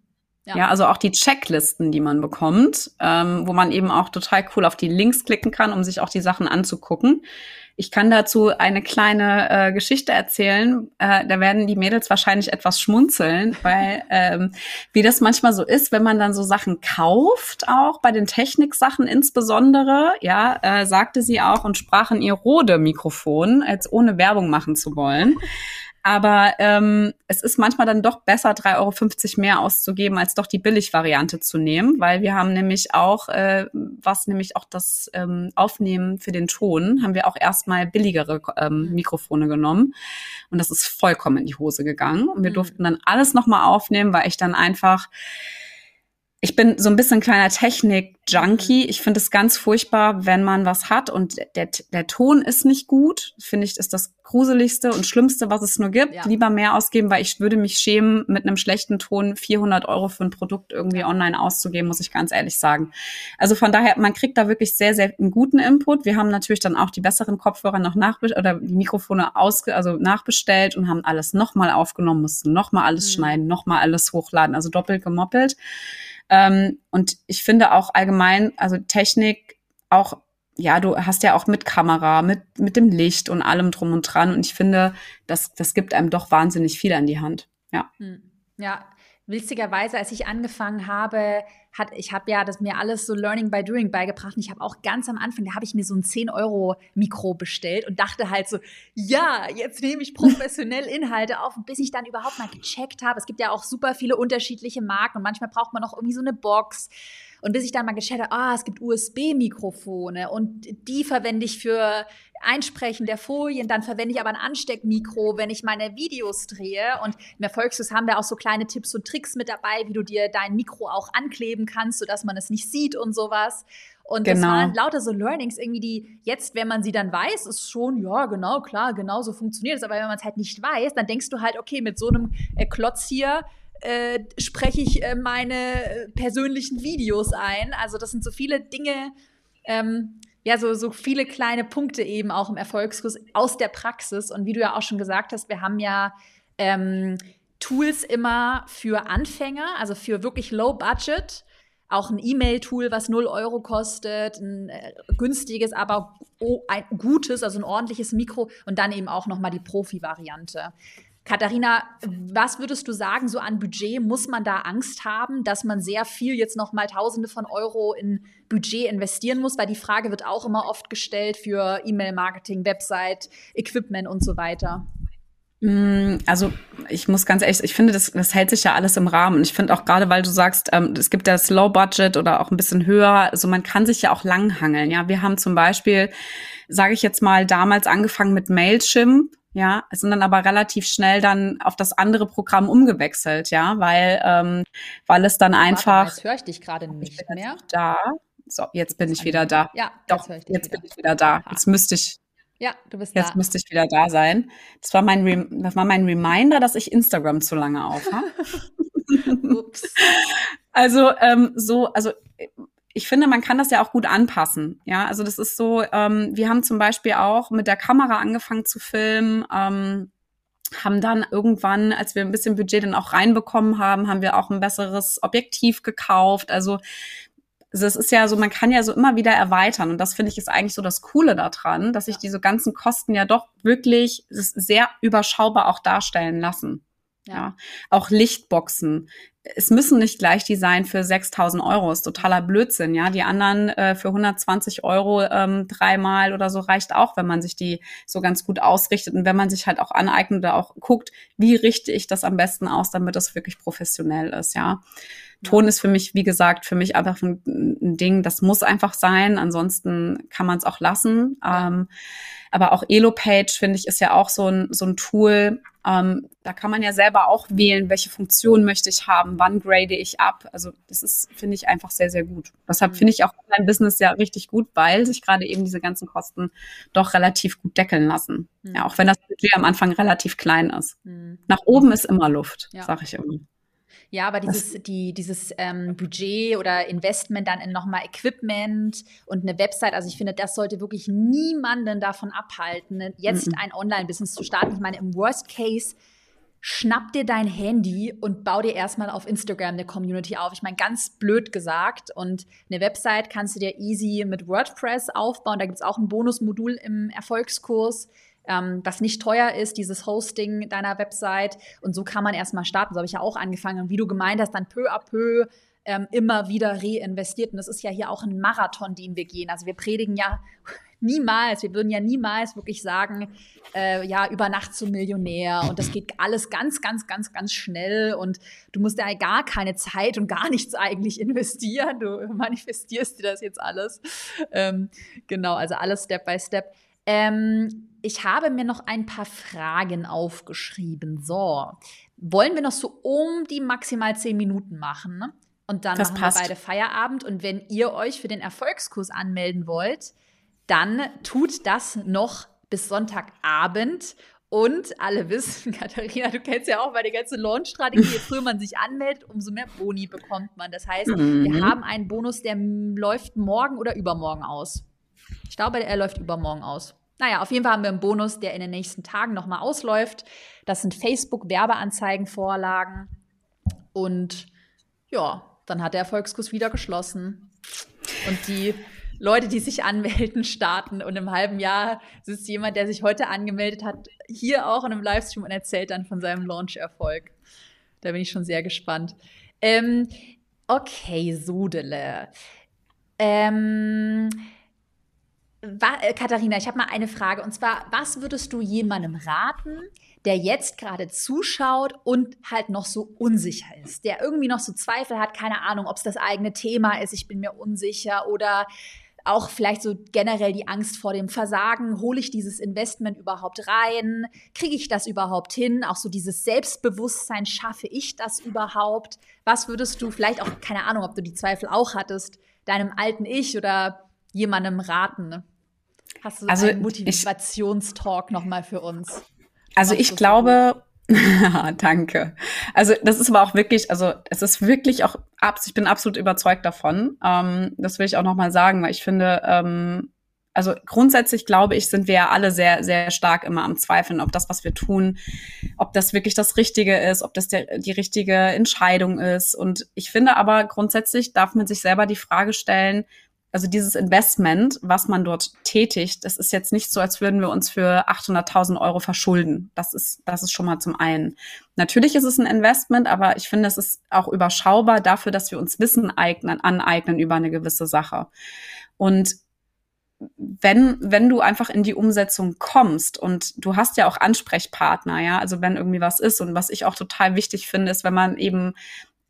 Ja. ja. also auch die Checklisten, die man bekommt, ähm, wo man eben auch total cool auf die Links klicken kann, um sich auch die Sachen anzugucken. Ich kann dazu eine kleine äh, Geschichte erzählen. Äh, da werden die Mädels wahrscheinlich etwas schmunzeln, weil ähm, wie das manchmal so ist, wenn man dann so Sachen kauft, auch bei den Techniksachen insbesondere, ja, äh, sagte sie auch und sprach in ihr Rode-Mikrofon, als ohne Werbung machen zu wollen. Aber ähm, es ist manchmal dann doch besser, 3,50 Euro mehr auszugeben, als doch die Billigvariante zu nehmen, weil wir haben nämlich auch, äh, was nämlich auch das ähm, Aufnehmen für den Ton, haben wir auch erstmal billigere ähm, mhm. Mikrofone genommen. Und das ist vollkommen in die Hose gegangen. Und wir mhm. durften dann alles nochmal aufnehmen, weil ich dann einfach ich bin so ein bisschen kleiner Technik-Junkie. Ich finde es ganz furchtbar, wenn man was hat und der, der Ton ist nicht gut. Finde ich, ist das gruseligste und schlimmste, was es nur gibt. Ja. Lieber mehr ausgeben, weil ich würde mich schämen, mit einem schlechten Ton 400 Euro für ein Produkt irgendwie online auszugeben, muss ich ganz ehrlich sagen. Also von daher, man kriegt da wirklich sehr, sehr einen guten Input. Wir haben natürlich dann auch die besseren Kopfhörer noch nachbestellt oder die Mikrofone ausge also nachbestellt und haben alles nochmal aufgenommen, mussten nochmal alles mhm. schneiden, nochmal alles hochladen, also doppelt gemoppelt. Ähm, und ich finde auch allgemein, also Technik auch, ja, du hast ja auch mit Kamera, mit, mit dem Licht und allem drum und dran. Und ich finde, das, das gibt einem doch wahnsinnig viel an die Hand. Ja. Hm. Ja, witzigerweise, als ich angefangen habe, hat, ich habe ja das mir alles so Learning by Doing beigebracht. Und ich habe auch ganz am Anfang, da habe ich mir so ein 10-Euro-Mikro bestellt und dachte halt so, ja, jetzt nehme ich professionell Inhalte auf. Bis ich dann überhaupt mal gecheckt habe, es gibt ja auch super viele unterschiedliche Marken und manchmal braucht man auch irgendwie so eine Box. Und bis ich dann mal gecheckt habe, ah, es gibt USB-Mikrofone und die verwende ich für Einsprechen der Folien, dann verwende ich aber ein Ansteckmikro, wenn ich meine Videos drehe. Und im Erfolgskurs haben wir auch so kleine Tipps und Tricks mit dabei, wie du dir dein Mikro auch ankleben kannst, sodass man es nicht sieht und sowas. Und genau. das waren lauter so Learnings irgendwie, die jetzt, wenn man sie dann weiß, ist schon, ja, genau, klar, genau so funktioniert es. Aber wenn man es halt nicht weiß, dann denkst du halt, okay, mit so einem äh, Klotz hier äh, spreche ich äh, meine persönlichen Videos ein. Also das sind so viele Dinge, ähm, ja, so, so viele kleine Punkte eben auch im Erfolgskurs aus der Praxis. Und wie du ja auch schon gesagt hast, wir haben ja ähm, Tools immer für Anfänger, also für wirklich Low Budget. Auch ein E-Mail-Tool, was 0 Euro kostet, ein äh, günstiges, aber ein gutes, also ein ordentliches Mikro und dann eben auch nochmal die Profi-Variante. Katharina, was würdest du sagen, so an Budget muss man da Angst haben, dass man sehr viel jetzt noch mal Tausende von Euro in Budget investieren muss? Weil die Frage wird auch immer oft gestellt für E-Mail-Marketing, Website, Equipment und so weiter. Mm, also ich muss ganz ehrlich, ich finde, das, das hält sich ja alles im Rahmen. Und ich finde auch gerade, weil du sagst, ähm, es gibt das Low Budget oder auch ein bisschen höher, also man kann sich ja auch langhangeln. Ja, wir haben zum Beispiel, sage ich jetzt mal, damals angefangen mit Mailchimp ja, sind dann aber relativ schnell dann auf das andere Programm umgewechselt, ja, weil ähm, weil es dann Warte, einfach. Jetzt höre ich dich gerade nicht mehr. Da. So, jetzt bin ich wieder da. Ja, doch. Jetzt, jetzt bin ich wieder da. Jetzt müsste ich. Ja, du bist jetzt da. Jetzt müsste ich wieder da sein. Das war mein Rem das war mein Reminder, dass ich Instagram zu lange auf habe. Ups. Also ähm, so, also ich finde, man kann das ja auch gut anpassen. Ja, also das ist so, ähm, wir haben zum Beispiel auch mit der Kamera angefangen zu filmen. Ähm, haben dann irgendwann, als wir ein bisschen Budget dann auch reinbekommen haben, haben wir auch ein besseres Objektiv gekauft. Also es ist ja so, man kann ja so immer wieder erweitern. Und das finde ich ist eigentlich so das Coole daran, dass sich diese ganzen Kosten ja doch wirklich sehr überschaubar auch darstellen lassen. Ja. ja. Auch Lichtboxen es müssen nicht gleich die sein für 6000 Euro. Ist totaler Blödsinn, ja. Die anderen äh, für 120 Euro ähm, dreimal oder so reicht auch, wenn man sich die so ganz gut ausrichtet und wenn man sich halt auch aneignet oder auch guckt, wie richte ich das am besten aus, damit das wirklich professionell ist, ja. Ton ist für mich, wie gesagt, für mich einfach ein, Ding, das muss einfach sein. Ansonsten kann man es auch lassen. Ähm, aber auch Elopage, finde ich, ist ja auch so ein, so ein Tool. Ähm, da kann man ja selber auch wählen, welche Funktion möchte ich haben, wann grade ich ab. Also das ist, finde ich, einfach sehr, sehr gut. Deshalb mhm. finde ich auch mein Business ja richtig gut, weil sich gerade eben diese ganzen Kosten doch relativ gut deckeln lassen. Mhm. Ja, auch wenn das Budget am Anfang relativ klein ist. Mhm. Nach oben ist immer Luft, ja. sage ich immer. Ja, aber dieses, die, dieses ähm, Budget oder Investment dann in nochmal Equipment und eine Website, also ich finde, das sollte wirklich niemanden davon abhalten, jetzt ein Online-Business zu starten. Ich meine, im Worst Case schnapp dir dein Handy und bau dir erstmal auf Instagram eine Community auf. Ich meine, ganz blöd gesagt. Und eine Website kannst du dir easy mit WordPress aufbauen. Da gibt es auch ein Bonusmodul im Erfolgskurs ähm, was nicht teuer ist, dieses Hosting deiner Website. Und so kann man erstmal starten. So habe ich ja auch angefangen. Und wie du gemeint hast, dann peu à peu ähm, immer wieder reinvestiert. Und das ist ja hier auch ein Marathon, den wir gehen. Also wir predigen ja niemals, wir würden ja niemals wirklich sagen, äh, ja, über Nacht zum Millionär und das geht alles ganz, ganz, ganz, ganz schnell und du musst ja gar keine Zeit und gar nichts eigentlich investieren. Du manifestierst dir das jetzt alles. Ähm, genau, also alles Step by Step. Ähm, ich habe mir noch ein paar Fragen aufgeschrieben. So, wollen wir noch so um die maximal zehn Minuten machen? Ne? Und dann das machen passt. wir beide Feierabend. Und wenn ihr euch für den Erfolgskurs anmelden wollt, dann tut das noch bis Sonntagabend. Und alle wissen, Katharina, du kennst ja auch meine ganze Launch-Strategie, je früher man sich anmeldet, umso mehr Boni bekommt man. Das heißt, mhm. wir haben einen Bonus, der läuft morgen oder übermorgen aus. Ich glaube, er läuft übermorgen aus. Naja, auf jeden Fall haben wir einen Bonus, der in den nächsten Tagen nochmal ausläuft. Das sind Facebook-Werbeanzeigenvorlagen. Und ja, dann hat der Erfolgskurs wieder geschlossen. Und die Leute, die sich anmelden, starten. Und im halben Jahr sitzt jemand, der sich heute angemeldet hat, hier auch in einem Livestream und erzählt dann von seinem Launch-Erfolg. Da bin ich schon sehr gespannt. Ähm, okay, Sodele. Ähm, äh, Katharina, ich habe mal eine Frage. Und zwar, was würdest du jemandem raten, der jetzt gerade zuschaut und halt noch so unsicher ist, der irgendwie noch so Zweifel hat, keine Ahnung, ob es das eigene Thema ist, ich bin mir unsicher oder auch vielleicht so generell die Angst vor dem Versagen, hole ich dieses Investment überhaupt rein, kriege ich das überhaupt hin, auch so dieses Selbstbewusstsein, schaffe ich das überhaupt? Was würdest du vielleicht auch, keine Ahnung, ob du die Zweifel auch hattest, deinem alten Ich oder jemandem raten? Hast du also einen Motivationstalk nochmal für uns? Also ich glaube, danke. Also das ist aber auch wirklich, also es ist wirklich auch, ich bin absolut überzeugt davon. Ähm, das will ich auch nochmal sagen, weil ich finde, ähm, also grundsätzlich glaube ich, sind wir ja alle sehr, sehr stark immer am Zweifeln, ob das, was wir tun, ob das wirklich das Richtige ist, ob das der, die richtige Entscheidung ist. Und ich finde aber grundsätzlich darf man sich selber die Frage stellen, also dieses Investment, was man dort tätigt, das ist jetzt nicht so, als würden wir uns für 800.000 Euro verschulden. Das ist, das ist schon mal zum einen. Natürlich ist es ein Investment, aber ich finde, es ist auch überschaubar dafür, dass wir uns Wissen eignen, aneignen über eine gewisse Sache. Und wenn, wenn du einfach in die Umsetzung kommst und du hast ja auch Ansprechpartner, ja, also wenn irgendwie was ist und was ich auch total wichtig finde, ist, wenn man eben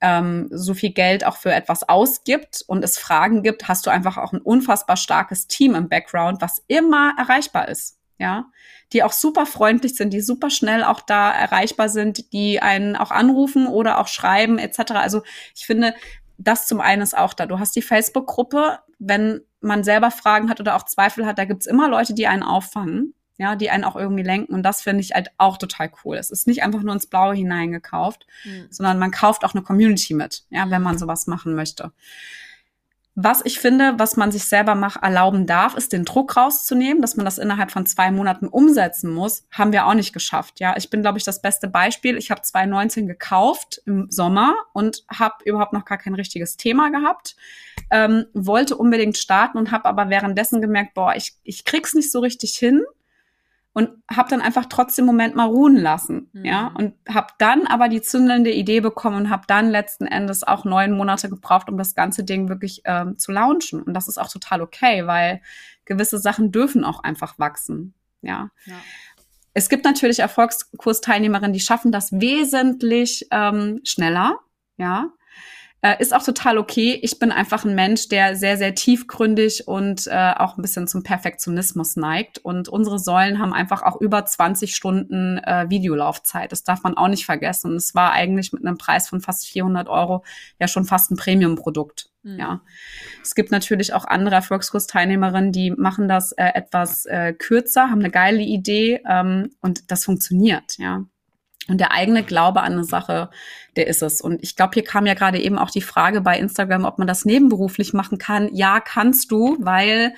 ähm, so viel Geld auch für etwas ausgibt und es Fragen gibt, hast du einfach auch ein unfassbar starkes Team im Background, was immer erreichbar ist. Ja, die auch super freundlich sind, die super schnell auch da erreichbar sind, die einen auch anrufen oder auch schreiben etc. Also ich finde, das zum einen ist auch da. Du hast die Facebook-Gruppe, wenn man selber Fragen hat oder auch Zweifel hat, da gibt's immer Leute, die einen auffangen ja, die einen auch irgendwie lenken. Und das finde ich halt auch total cool. Es ist nicht einfach nur ins Blaue hineingekauft, mhm. sondern man kauft auch eine Community mit, ja, wenn man sowas machen möchte. Was ich finde, was man sich selber mach, erlauben darf, ist den Druck rauszunehmen, dass man das innerhalb von zwei Monaten umsetzen muss, haben wir auch nicht geschafft. Ja, ich bin, glaube ich, das beste Beispiel. Ich habe 2019 gekauft im Sommer und habe überhaupt noch gar kein richtiges Thema gehabt. Ähm, wollte unbedingt starten und habe aber währenddessen gemerkt, boah, ich, ich krieg's nicht so richtig hin und habe dann einfach trotzdem Moment mal ruhen lassen, mhm. ja, und habe dann aber die zündelnde Idee bekommen und habe dann letzten Endes auch neun Monate gebraucht, um das ganze Ding wirklich ähm, zu launchen und das ist auch total okay, weil gewisse Sachen dürfen auch einfach wachsen, ja. ja. Es gibt natürlich Erfolgskursteilnehmerinnen, die schaffen das wesentlich ähm, schneller, ja. Äh, ist auch total okay. Ich bin einfach ein Mensch, der sehr, sehr tiefgründig und äh, auch ein bisschen zum Perfektionismus neigt. Und unsere Säulen haben einfach auch über 20 Stunden äh, Videolaufzeit. Das darf man auch nicht vergessen. Und es war eigentlich mit einem Preis von fast 400 Euro ja schon fast ein Premium-Produkt. Mhm. Ja. Es gibt natürlich auch andere Erfolgskursteilnehmerinnen, die machen das äh, etwas äh, kürzer, haben eine geile Idee ähm, und das funktioniert, ja. Und der eigene Glaube an eine Sache, der ist es. Und ich glaube, hier kam ja gerade eben auch die Frage bei Instagram, ob man das nebenberuflich machen kann. Ja, kannst du, weil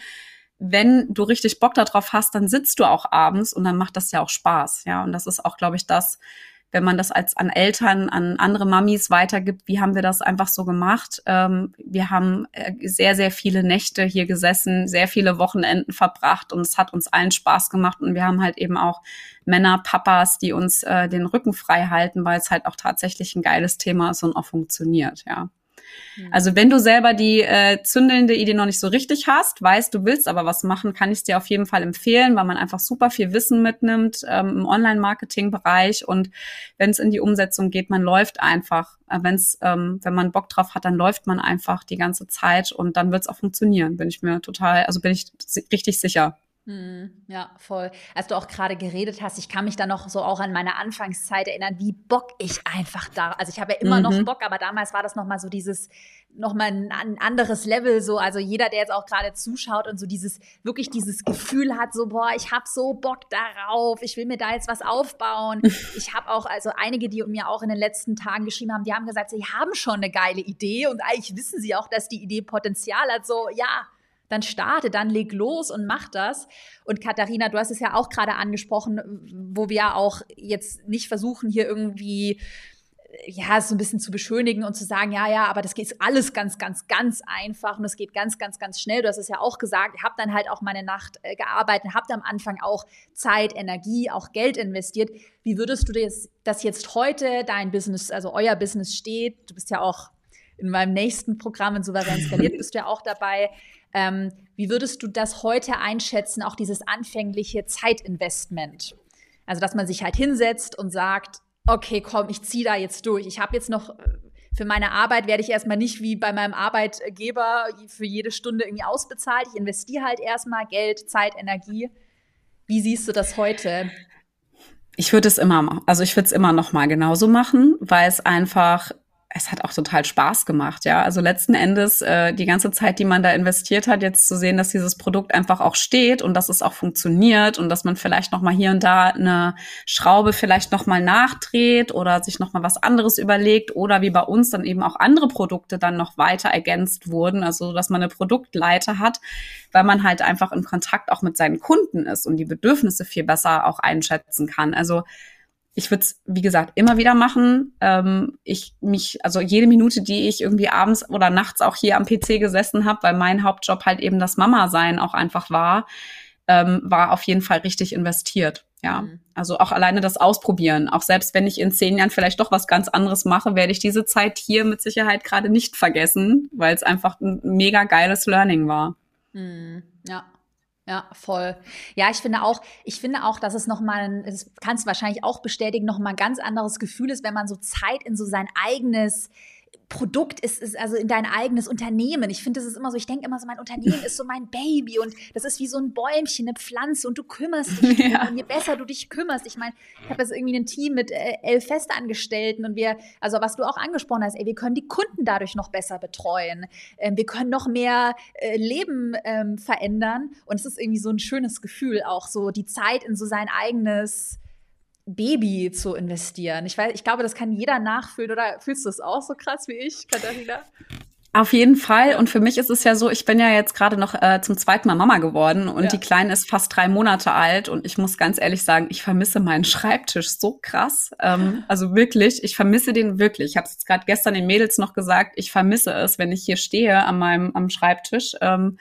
wenn du richtig Bock darauf hast, dann sitzt du auch abends und dann macht das ja auch Spaß. Ja, und das ist auch, glaube ich, das, wenn man das als an Eltern, an andere Mamis weitergibt, wie haben wir das einfach so gemacht? Ähm, wir haben äh, sehr, sehr viele Nächte hier gesessen, sehr viele Wochenenden verbracht und es hat uns allen Spaß gemacht und wir haben halt eben auch Männer, Papas, die uns äh, den Rücken frei halten, weil es halt auch tatsächlich ein geiles Thema ist und auch funktioniert, ja. Mhm. Also wenn du selber die äh, zündelnde Idee noch nicht so richtig hast, weißt, du willst aber was machen, kann ich es dir auf jeden Fall empfehlen, weil man einfach super viel Wissen mitnimmt ähm, im Online-Marketing-Bereich und wenn es in die Umsetzung geht, man läuft einfach. Äh, wenn's, ähm, wenn man Bock drauf hat, dann läuft man einfach die ganze Zeit und dann wird es auch funktionieren, bin ich mir total, also bin ich richtig sicher. Hm, ja, voll. Als du auch gerade geredet hast, ich kann mich da noch so auch an meine Anfangszeit erinnern, wie Bock ich einfach da. Also ich habe ja immer mhm. noch Bock, aber damals war das noch mal so dieses noch mal ein, ein, anderes Level so. Also jeder, der jetzt auch gerade zuschaut und so dieses wirklich dieses Gefühl hat, so boah, ich habe so Bock darauf, ich will mir da jetzt was aufbauen. ich habe auch also einige, die mir auch in den letzten Tagen geschrieben haben, die haben gesagt, sie haben schon eine geile Idee und eigentlich wissen sie auch, dass die Idee Potenzial hat. So ja dann starte, dann leg los und mach das. Und Katharina, du hast es ja auch gerade angesprochen, wo wir auch jetzt nicht versuchen, hier irgendwie ja, so ein bisschen zu beschönigen und zu sagen, ja, ja, aber das geht alles ganz, ganz, ganz einfach und es geht ganz, ganz, ganz schnell. Du hast es ja auch gesagt, ich habe dann halt auch meine Nacht äh, gearbeitet, habt am Anfang auch Zeit, Energie, auch Geld investiert. Wie würdest du das, das jetzt heute, dein Business, also euer Business steht? Du bist ja auch in meinem nächsten Programm in Souverän skaliert, bist du ja auch dabei. Ähm, wie würdest du das heute einschätzen, auch dieses anfängliche Zeitinvestment? Also, dass man sich halt hinsetzt und sagt, okay, komm, ich ziehe da jetzt durch. Ich habe jetzt noch für meine Arbeit werde ich erstmal nicht wie bei meinem Arbeitgeber für jede Stunde irgendwie ausbezahlt. Ich investiere halt erstmal Geld, Zeit, Energie. Wie siehst du das heute? Ich würde es immer, also ich würde es immer noch mal genauso machen, weil es einfach es hat auch total Spaß gemacht, ja. Also letzten Endes äh, die ganze Zeit, die man da investiert hat, jetzt zu sehen, dass dieses Produkt einfach auch steht und dass es auch funktioniert und dass man vielleicht noch mal hier und da eine Schraube vielleicht noch mal nachdreht oder sich noch mal was anderes überlegt oder wie bei uns dann eben auch andere Produkte dann noch weiter ergänzt wurden, also dass man eine Produktleiter hat, weil man halt einfach in Kontakt auch mit seinen Kunden ist und die Bedürfnisse viel besser auch einschätzen kann. Also ich würde es, wie gesagt, immer wieder machen. Ähm, ich mich, also jede Minute, die ich irgendwie abends oder nachts auch hier am PC gesessen habe, weil mein Hauptjob halt eben das Mama-Sein auch einfach war, ähm, war auf jeden Fall richtig investiert. Ja, mhm. also auch alleine das Ausprobieren. Auch selbst wenn ich in zehn Jahren vielleicht doch was ganz anderes mache, werde ich diese Zeit hier mit Sicherheit gerade nicht vergessen, weil es einfach ein mega geiles Learning war. Mhm. Ja, ja, voll. Ja, ich finde auch, ich finde auch, dass es nochmal, das kannst du wahrscheinlich auch bestätigen, nochmal ein ganz anderes Gefühl ist, wenn man so Zeit in so sein eigenes Produkt ist, ist also in dein eigenes Unternehmen. Ich finde, das ist immer so, ich denke immer so, mein Unternehmen ist so mein Baby und das ist wie so ein Bäumchen, eine Pflanze und du kümmerst dich ja. und je besser du dich kümmerst. Ich meine, ich habe jetzt irgendwie ein Team mit äh, elf Festangestellten und wir, also was du auch angesprochen hast, ey, wir können die Kunden dadurch noch besser betreuen. Ähm, wir können noch mehr äh, Leben ähm, verändern und es ist irgendwie so ein schönes Gefühl, auch so die Zeit in so sein eigenes Baby zu investieren. Ich weiß, ich glaube, das kann jeder nachfühlen. Oder fühlst du es auch so krass wie ich, Katharina? Auf jeden Fall. Und für mich ist es ja so, ich bin ja jetzt gerade noch äh, zum zweiten Mal Mama geworden und ja. die Kleine ist fast drei Monate alt. Und ich muss ganz ehrlich sagen, ich vermisse meinen Schreibtisch so krass. Ähm, also wirklich, ich vermisse den wirklich. Ich habe es jetzt gerade gestern den Mädels noch gesagt, ich vermisse es, wenn ich hier stehe an meinem am Schreibtisch. Ähm,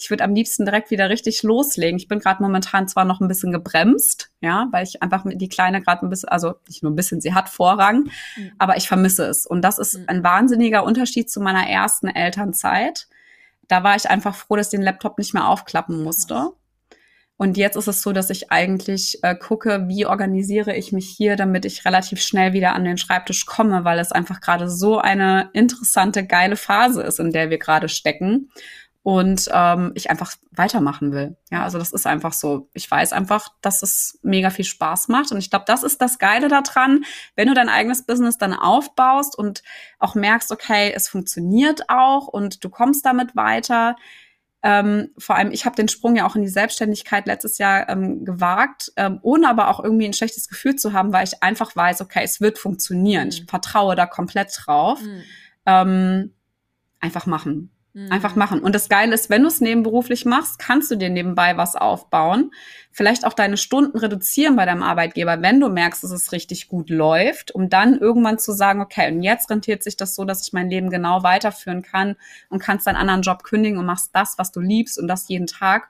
ich würde am liebsten direkt wieder richtig loslegen. Ich bin gerade momentan zwar noch ein bisschen gebremst, ja, weil ich einfach die Kleine gerade ein bisschen, also nicht nur ein bisschen, sie hat Vorrang, mhm. aber ich vermisse es. Und das ist mhm. ein wahnsinniger Unterschied zu meiner ersten Elternzeit. Da war ich einfach froh, dass ich den Laptop nicht mehr aufklappen musste. Und jetzt ist es so, dass ich eigentlich äh, gucke, wie organisiere ich mich hier, damit ich relativ schnell wieder an den Schreibtisch komme, weil es einfach gerade so eine interessante, geile Phase ist, in der wir gerade stecken und ähm, ich einfach weitermachen will. Ja, also das ist einfach so. Ich weiß einfach, dass es mega viel Spaß macht und ich glaube, das ist das Geile daran, wenn du dein eigenes Business dann aufbaust und auch merkst, okay, es funktioniert auch und du kommst damit weiter. Ähm, vor allem, ich habe den Sprung ja auch in die Selbstständigkeit letztes Jahr ähm, gewagt, ähm, ohne aber auch irgendwie ein schlechtes Gefühl zu haben, weil ich einfach weiß, okay, es wird funktionieren. Mhm. Ich vertraue da komplett drauf. Mhm. Ähm, einfach machen. Einfach machen. Und das Geile ist, wenn du es nebenberuflich machst, kannst du dir nebenbei was aufbauen. Vielleicht auch deine Stunden reduzieren bei deinem Arbeitgeber, wenn du merkst, dass es richtig gut läuft, um dann irgendwann zu sagen, okay, und jetzt rentiert sich das so, dass ich mein Leben genau weiterführen kann und kannst deinen anderen Job kündigen und machst das, was du liebst und das jeden Tag.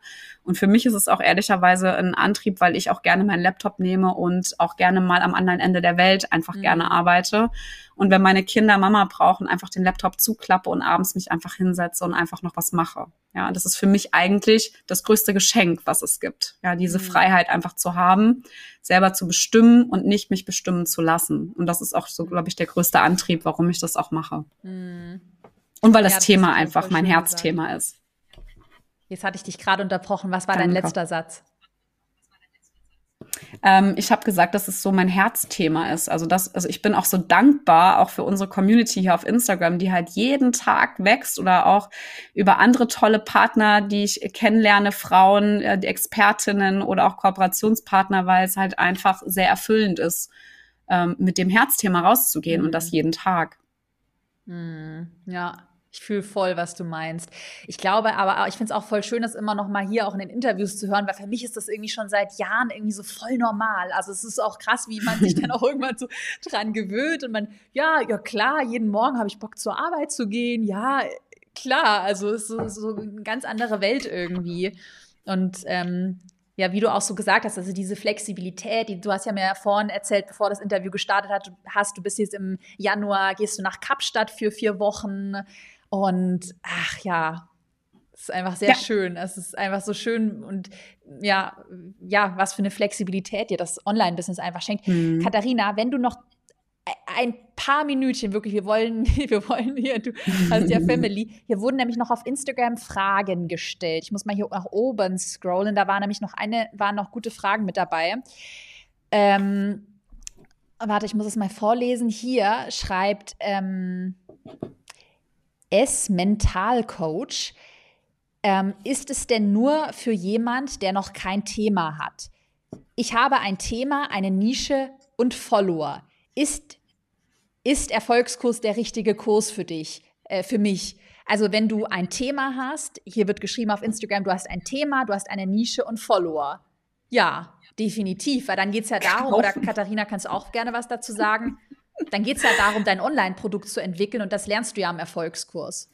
Und für mich ist es auch ehrlicherweise ein Antrieb, weil ich auch gerne meinen Laptop nehme und auch gerne mal am anderen Ende der Welt einfach mhm. gerne arbeite. Und wenn meine Kinder Mama brauchen, einfach den Laptop zuklappe und abends mich einfach hinsetze und einfach noch was mache. Ja, das ist für mich eigentlich das größte Geschenk, was es gibt. Ja, diese mhm. Freiheit einfach zu haben, selber zu bestimmen und nicht mich bestimmen zu lassen. Und das ist auch so, glaube ich, der größte Antrieb, warum ich das auch mache. Mhm. Und weil das ja, Thema einfach mein Herzthema ist. Jetzt hatte ich dich gerade unterbrochen. Was war Danke. dein letzter Satz? Ähm, ich habe gesagt, dass es so mein Herzthema ist. Also das, also ich bin auch so dankbar, auch für unsere Community hier auf Instagram, die halt jeden Tag wächst oder auch über andere tolle Partner, die ich kennenlerne, Frauen, äh, die Expertinnen oder auch Kooperationspartner, weil es halt einfach sehr erfüllend ist, ähm, mit dem Herzthema rauszugehen mhm. und das mhm. jeden Tag. Mhm. Ja, Ich fühle voll, was du meinst. Ich glaube aber, ich finde es auch voll schön, das immer noch mal hier auch in den Interviews zu hören, weil für mich ist das irgendwie schon seit Jahren irgendwie so voll normal. Also es ist auch krass, wie man sich dann auch irgendwann so dran gewöhnt und man, ja, ja klar, jeden Morgen habe ich Bock zur Arbeit zu gehen. Ja, klar. Also es ist so, eine ganz andere Welt irgendwie. Und ähm, ja, wie du auch so gesagt hast, also diese Flexibilität, die, du hast ja mir vorhin erzählt, bevor das Interview gestartet hat, hast, du bist jetzt im Januar, gehst du nach Kapstadt für vier Wochen und ach ja, es ist einfach sehr ja. schön. Es ist einfach so schön und ja, ja, was für eine Flexibilität dir das Online-Business einfach schenkt. Mhm. Katharina, wenn du noch ein paar Minütchen wirklich, wir wollen, wir wollen hier, du hast ja Family. Hier wurden nämlich noch auf Instagram Fragen gestellt. Ich muss mal hier nach oben scrollen. Da war nämlich noch eine, waren noch gute Fragen mit dabei. Ähm, warte, ich muss es mal vorlesen. Hier schreibt ähm, S Mentalcoach. Ähm, ist es denn nur für jemand, der noch kein Thema hat? Ich habe ein Thema, eine Nische und Follower. Ist ist Erfolgskurs der richtige Kurs für dich, äh, für mich? Also wenn du ein Thema hast, hier wird geschrieben auf Instagram, du hast ein Thema, du hast eine Nische und Follower. Ja, definitiv, weil dann geht es ja darum, oder Katharina, kannst du auch gerne was dazu sagen, dann geht es ja darum, dein Online-Produkt zu entwickeln und das lernst du ja am Erfolgskurs.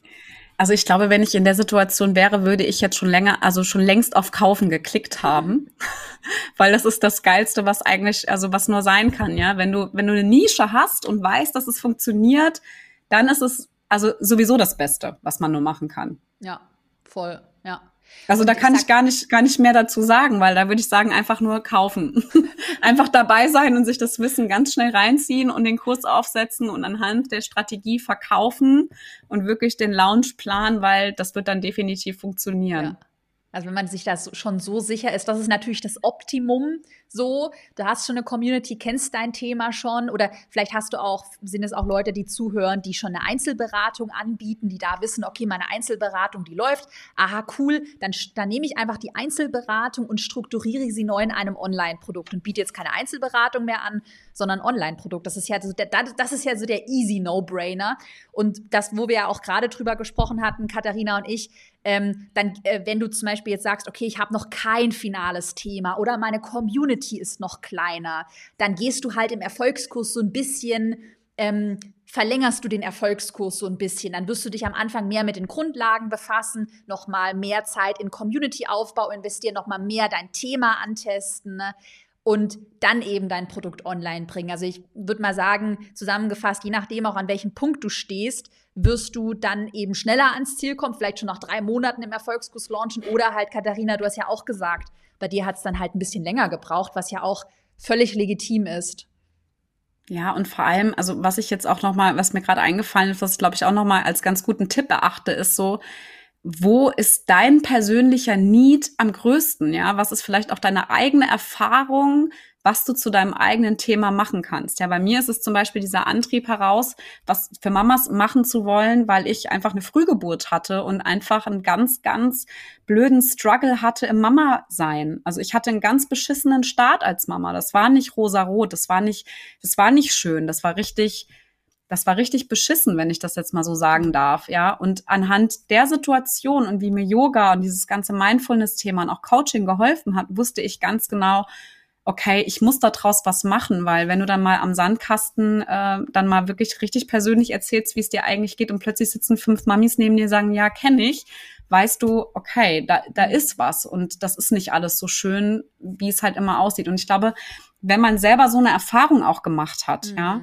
Also ich glaube, wenn ich in der Situation wäre, würde ich jetzt schon länger, also schon längst auf Kaufen geklickt haben, weil das ist das Geilste, was eigentlich, also was nur sein kann, ja. Wenn du, wenn du eine Nische hast und weißt, dass es funktioniert, dann ist es also sowieso das Beste, was man nur machen kann. Ja, voll, ja. Also da kann ich gar nicht, gar nicht mehr dazu sagen, weil da würde ich sagen, einfach nur kaufen. einfach dabei sein und sich das Wissen ganz schnell reinziehen und den Kurs aufsetzen und anhand der Strategie verkaufen und wirklich den Launch planen, weil das wird dann definitiv funktionieren. Ja. Also wenn man sich da schon so sicher ist, das ist natürlich das Optimum so. Du hast schon eine Community, kennst dein Thema schon oder vielleicht hast du auch, sind es auch Leute, die zuhören, die schon eine Einzelberatung anbieten, die da wissen, okay, meine Einzelberatung, die läuft. Aha, cool. Dann, dann nehme ich einfach die Einzelberatung und strukturiere sie neu in einem Online-Produkt und biete jetzt keine Einzelberatung mehr an, sondern Online-Produkt. Das ist ja so der, das ist ja so der easy No-Brainer. Und das, wo wir ja auch gerade drüber gesprochen hatten, Katharina und ich, ähm, dann, äh, wenn du zum Beispiel jetzt sagst, okay, ich habe noch kein finales Thema oder meine Community ist noch kleiner, dann gehst du halt im Erfolgskurs so ein bisschen ähm, verlängerst du den Erfolgskurs so ein bisschen. Dann wirst du dich am Anfang mehr mit den Grundlagen befassen, nochmal mehr Zeit in Community-Aufbau investieren, nochmal mehr dein Thema antesten. Ne? Und dann eben dein Produkt online bringen. Also ich würde mal sagen, zusammengefasst, je nachdem auch an welchem Punkt du stehst, wirst du dann eben schneller ans Ziel kommen, vielleicht schon nach drei Monaten im Erfolgskurs launchen oder halt, Katharina, du hast ja auch gesagt, bei dir hat es dann halt ein bisschen länger gebraucht, was ja auch völlig legitim ist. Ja, und vor allem, also was ich jetzt auch noch mal, was mir gerade eingefallen ist, was ich glaube ich auch noch mal als ganz guten Tipp erachte, ist so, wo ist dein persönlicher Need am größten? Ja, was ist vielleicht auch deine eigene Erfahrung, was du zu deinem eigenen Thema machen kannst? Ja, bei mir ist es zum Beispiel dieser Antrieb heraus, was für Mamas machen zu wollen, weil ich einfach eine Frühgeburt hatte und einfach einen ganz, ganz blöden Struggle hatte im Mama-Sein. Also ich hatte einen ganz beschissenen Start als Mama. Das war nicht rosa-rot, das war nicht, das war nicht schön, das war richtig, das war richtig beschissen, wenn ich das jetzt mal so sagen darf, ja. Und anhand der Situation und wie mir Yoga und dieses ganze Mindfulness-Thema und auch Coaching geholfen hat, wusste ich ganz genau, okay, ich muss da draus was machen, weil wenn du dann mal am Sandkasten äh, dann mal wirklich richtig persönlich erzählst, wie es dir eigentlich geht und plötzlich sitzen fünf Mamis neben dir und sagen, ja, kenne ich, weißt du, okay, da, da ist was und das ist nicht alles so schön, wie es halt immer aussieht. Und ich glaube, wenn man selber so eine Erfahrung auch gemacht hat, mhm. ja,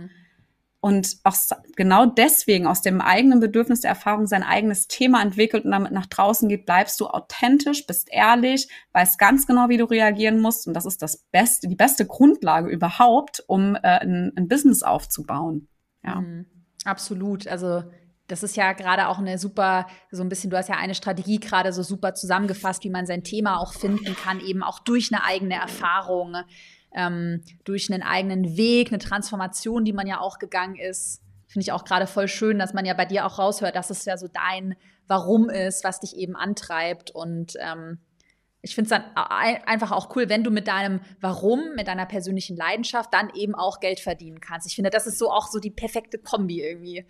und auch genau deswegen aus dem eigenen Bedürfnis der Erfahrung sein eigenes Thema entwickelt und damit nach draußen geht, bleibst du authentisch, bist ehrlich, weißt ganz genau, wie du reagieren musst und das ist das beste, die beste Grundlage überhaupt, um äh, ein, ein Business aufzubauen. Ja. Mhm, absolut. Also das ist ja gerade auch eine super, so ein bisschen, du hast ja eine Strategie gerade so super zusammengefasst, wie man sein Thema auch finden kann, eben auch durch eine eigene Erfahrung ähm, durch einen eigenen Weg, eine Transformation, die man ja auch gegangen ist. Finde ich auch gerade voll schön, dass man ja bei dir auch raushört, dass es ja so dein Warum ist, was dich eben antreibt. Und ähm, ich finde es dann einfach auch cool, wenn du mit deinem Warum, mit deiner persönlichen Leidenschaft dann eben auch Geld verdienen kannst. Ich finde, das ist so auch so die perfekte Kombi irgendwie.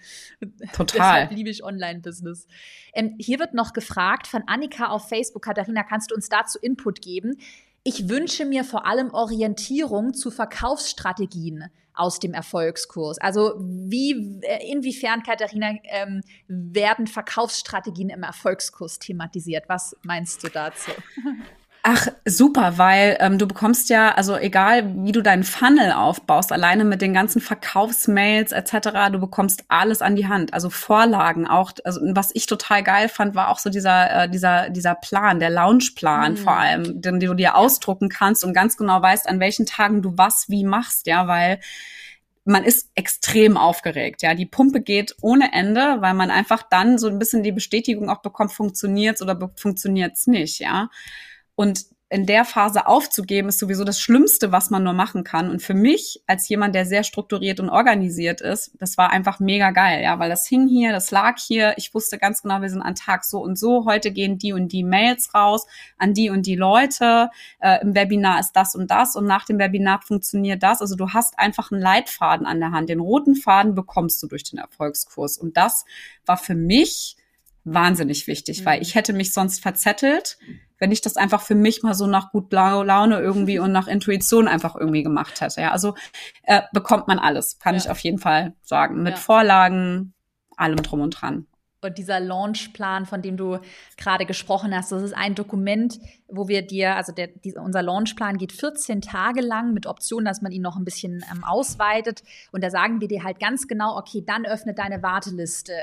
Total. Deshalb liebe ich Online-Business. Ähm, hier wird noch gefragt von Annika auf Facebook. Katharina, kannst du uns dazu Input geben? Ich wünsche mir vor allem Orientierung zu Verkaufsstrategien aus dem Erfolgskurs. Also wie, äh, inwiefern, Katharina, ähm, werden Verkaufsstrategien im Erfolgskurs thematisiert? Was meinst du dazu? Ach, super, weil ähm, du bekommst ja, also egal wie du deinen Funnel aufbaust, alleine mit den ganzen Verkaufsmails etc., du bekommst alles an die Hand. Also Vorlagen auch, also was ich total geil fand, war auch so dieser, äh, dieser, dieser Plan, der Launchplan mhm. vor allem, den, den du dir ausdrucken kannst und ganz genau weißt, an welchen Tagen du was wie machst, ja, weil man ist extrem aufgeregt, ja. Die Pumpe geht ohne Ende, weil man einfach dann so ein bisschen die Bestätigung auch bekommt, funktioniert's oder funktioniert's nicht, ja. Und in der Phase aufzugeben, ist sowieso das Schlimmste, was man nur machen kann. Und für mich, als jemand, der sehr strukturiert und organisiert ist, das war einfach mega geil, ja, weil das hing hier, das lag hier. Ich wusste ganz genau, wir sind an Tag so und so. Heute gehen die und die Mails raus an die und die Leute. Äh, Im Webinar ist das und das und nach dem Webinar funktioniert das. Also du hast einfach einen Leitfaden an der Hand. Den roten Faden bekommst du durch den Erfolgskurs. Und das war für mich wahnsinnig wichtig, mhm. weil ich hätte mich sonst verzettelt wenn ich das einfach für mich mal so nach gut Laune irgendwie und nach Intuition einfach irgendwie gemacht hätte. Ja, also äh, bekommt man alles, kann ja. ich auf jeden Fall sagen. Mit ja. Vorlagen, allem drum und dran. Und dieser Launchplan, von dem du gerade gesprochen hast, das ist ein Dokument, wo wir dir, also der, die, unser Launchplan geht 14 Tage lang mit Option, dass man ihn noch ein bisschen ähm, ausweitet. Und da sagen wir dir halt ganz genau, okay, dann öffnet deine Warteliste,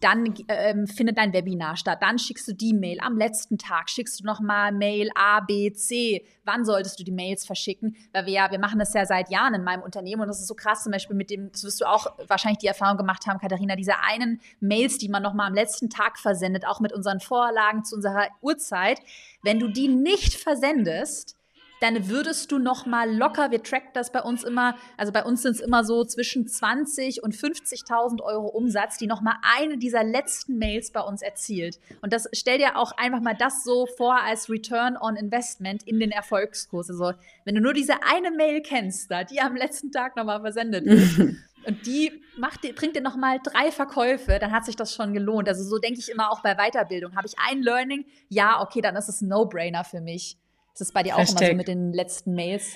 dann ähm, findet dein Webinar statt, dann schickst du die Mail. Am letzten Tag schickst du nochmal Mail A, B, C. Wann solltest du die Mails verschicken? Weil wir ja, wir machen das ja seit Jahren in meinem Unternehmen und das ist so krass, zum Beispiel mit dem, das wirst du auch wahrscheinlich die Erfahrung gemacht haben, Katharina, diese einen Mails, die man nochmal am letzten Tag versendet, auch mit unseren Vorlagen zu unserer Uhrzeit wenn du die nicht versendest, dann würdest du noch mal locker, wir tracken das bei uns immer, also bei uns sind es immer so zwischen 20 und 50.000 Euro Umsatz, die noch mal eine dieser letzten Mails bei uns erzielt. Und das stell dir auch einfach mal das so vor als Return on Investment in den Erfolgskurs. Also wenn du nur diese eine Mail kennst, da die am letzten Tag noch mal versendet wird. und die macht, bringt dir noch mal drei Verkäufe, dann hat sich das schon gelohnt. Also so denke ich immer auch bei Weiterbildung. Habe ich ein Learning? Ja, okay, dann ist es ein No-Brainer für mich. Ist es bei dir auch Hashtag. immer so mit den letzten Mails?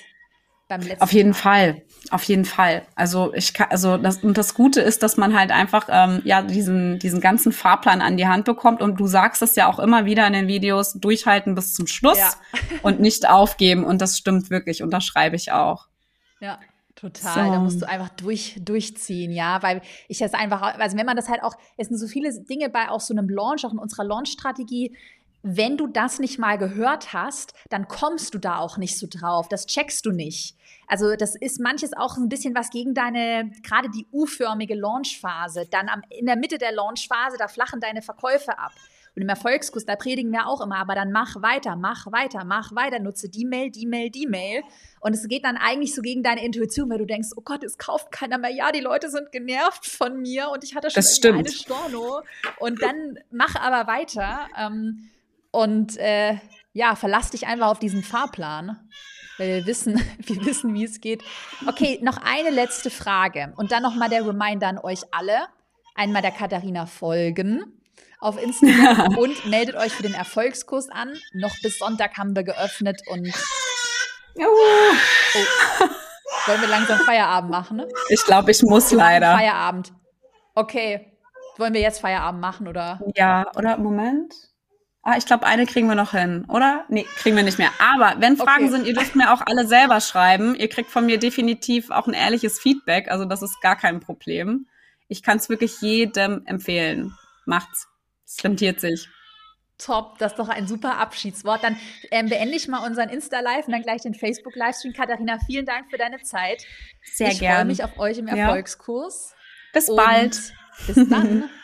Beim letzten auf jeden Tag? Fall, auf jeden Fall. Also ich kann, also das und das Gute ist, dass man halt einfach ähm, ja diesen diesen ganzen Fahrplan an die Hand bekommt und du sagst es ja auch immer wieder in den Videos: Durchhalten bis zum Schluss ja. und nicht aufgeben und das stimmt wirklich. Und das schreibe ich auch. Ja. Total, so. da musst du einfach durch, durchziehen, ja, weil ich das einfach, also wenn man das halt auch, es sind so viele Dinge bei auch so einem Launch, auch in unserer Launch-Strategie, wenn du das nicht mal gehört hast, dann kommst du da auch nicht so drauf. Das checkst du nicht. Also das ist manches auch ein bisschen was gegen deine, gerade die U-förmige Launchphase. Dann am, in der Mitte der Launchphase, da flachen deine Verkäufe ab. Und im Erfolgskurs, da predigen wir auch immer, aber dann mach weiter, mach weiter, mach weiter, nutze die Mail, die Mail, die Mail. Und es geht dann eigentlich so gegen deine Intuition, weil du denkst, oh Gott, es kauft keiner mehr. Ja, die Leute sind genervt von mir und ich hatte schon eine Storno. Und dann mach aber weiter. Ähm, und äh, ja, verlass dich einfach auf diesen Fahrplan. Weil wir wissen, wir wissen, wie es geht. Okay, noch eine letzte Frage. Und dann nochmal der Reminder an euch alle. Einmal der Katharina folgen auf Instagram und meldet euch für den Erfolgskurs an. Noch bis Sonntag haben wir geöffnet und oh. wollen wir langsam Feierabend machen? Ne? Ich glaube, ich muss leider. Feierabend. Okay. Wollen wir jetzt Feierabend machen oder? Ja, oder Moment. Ah, ich glaube, eine kriegen wir noch hin, oder? Nee, kriegen wir nicht mehr. Aber wenn Fragen okay. sind, ihr dürft mir auch alle selber schreiben. Ihr kriegt von mir definitiv auch ein ehrliches Feedback. Also das ist gar kein Problem. Ich kann es wirklich jedem empfehlen. Macht's. Es rentiert sich. Top, das ist doch ein super Abschiedswort. Dann ähm, beende ich mal unseren Insta-Live und dann gleich den Facebook-Livestream. Katharina, vielen Dank für deine Zeit. Sehr gerne. Ich freue mich auf euch im Erfolgskurs. Ja. Bis bald. Bis dann.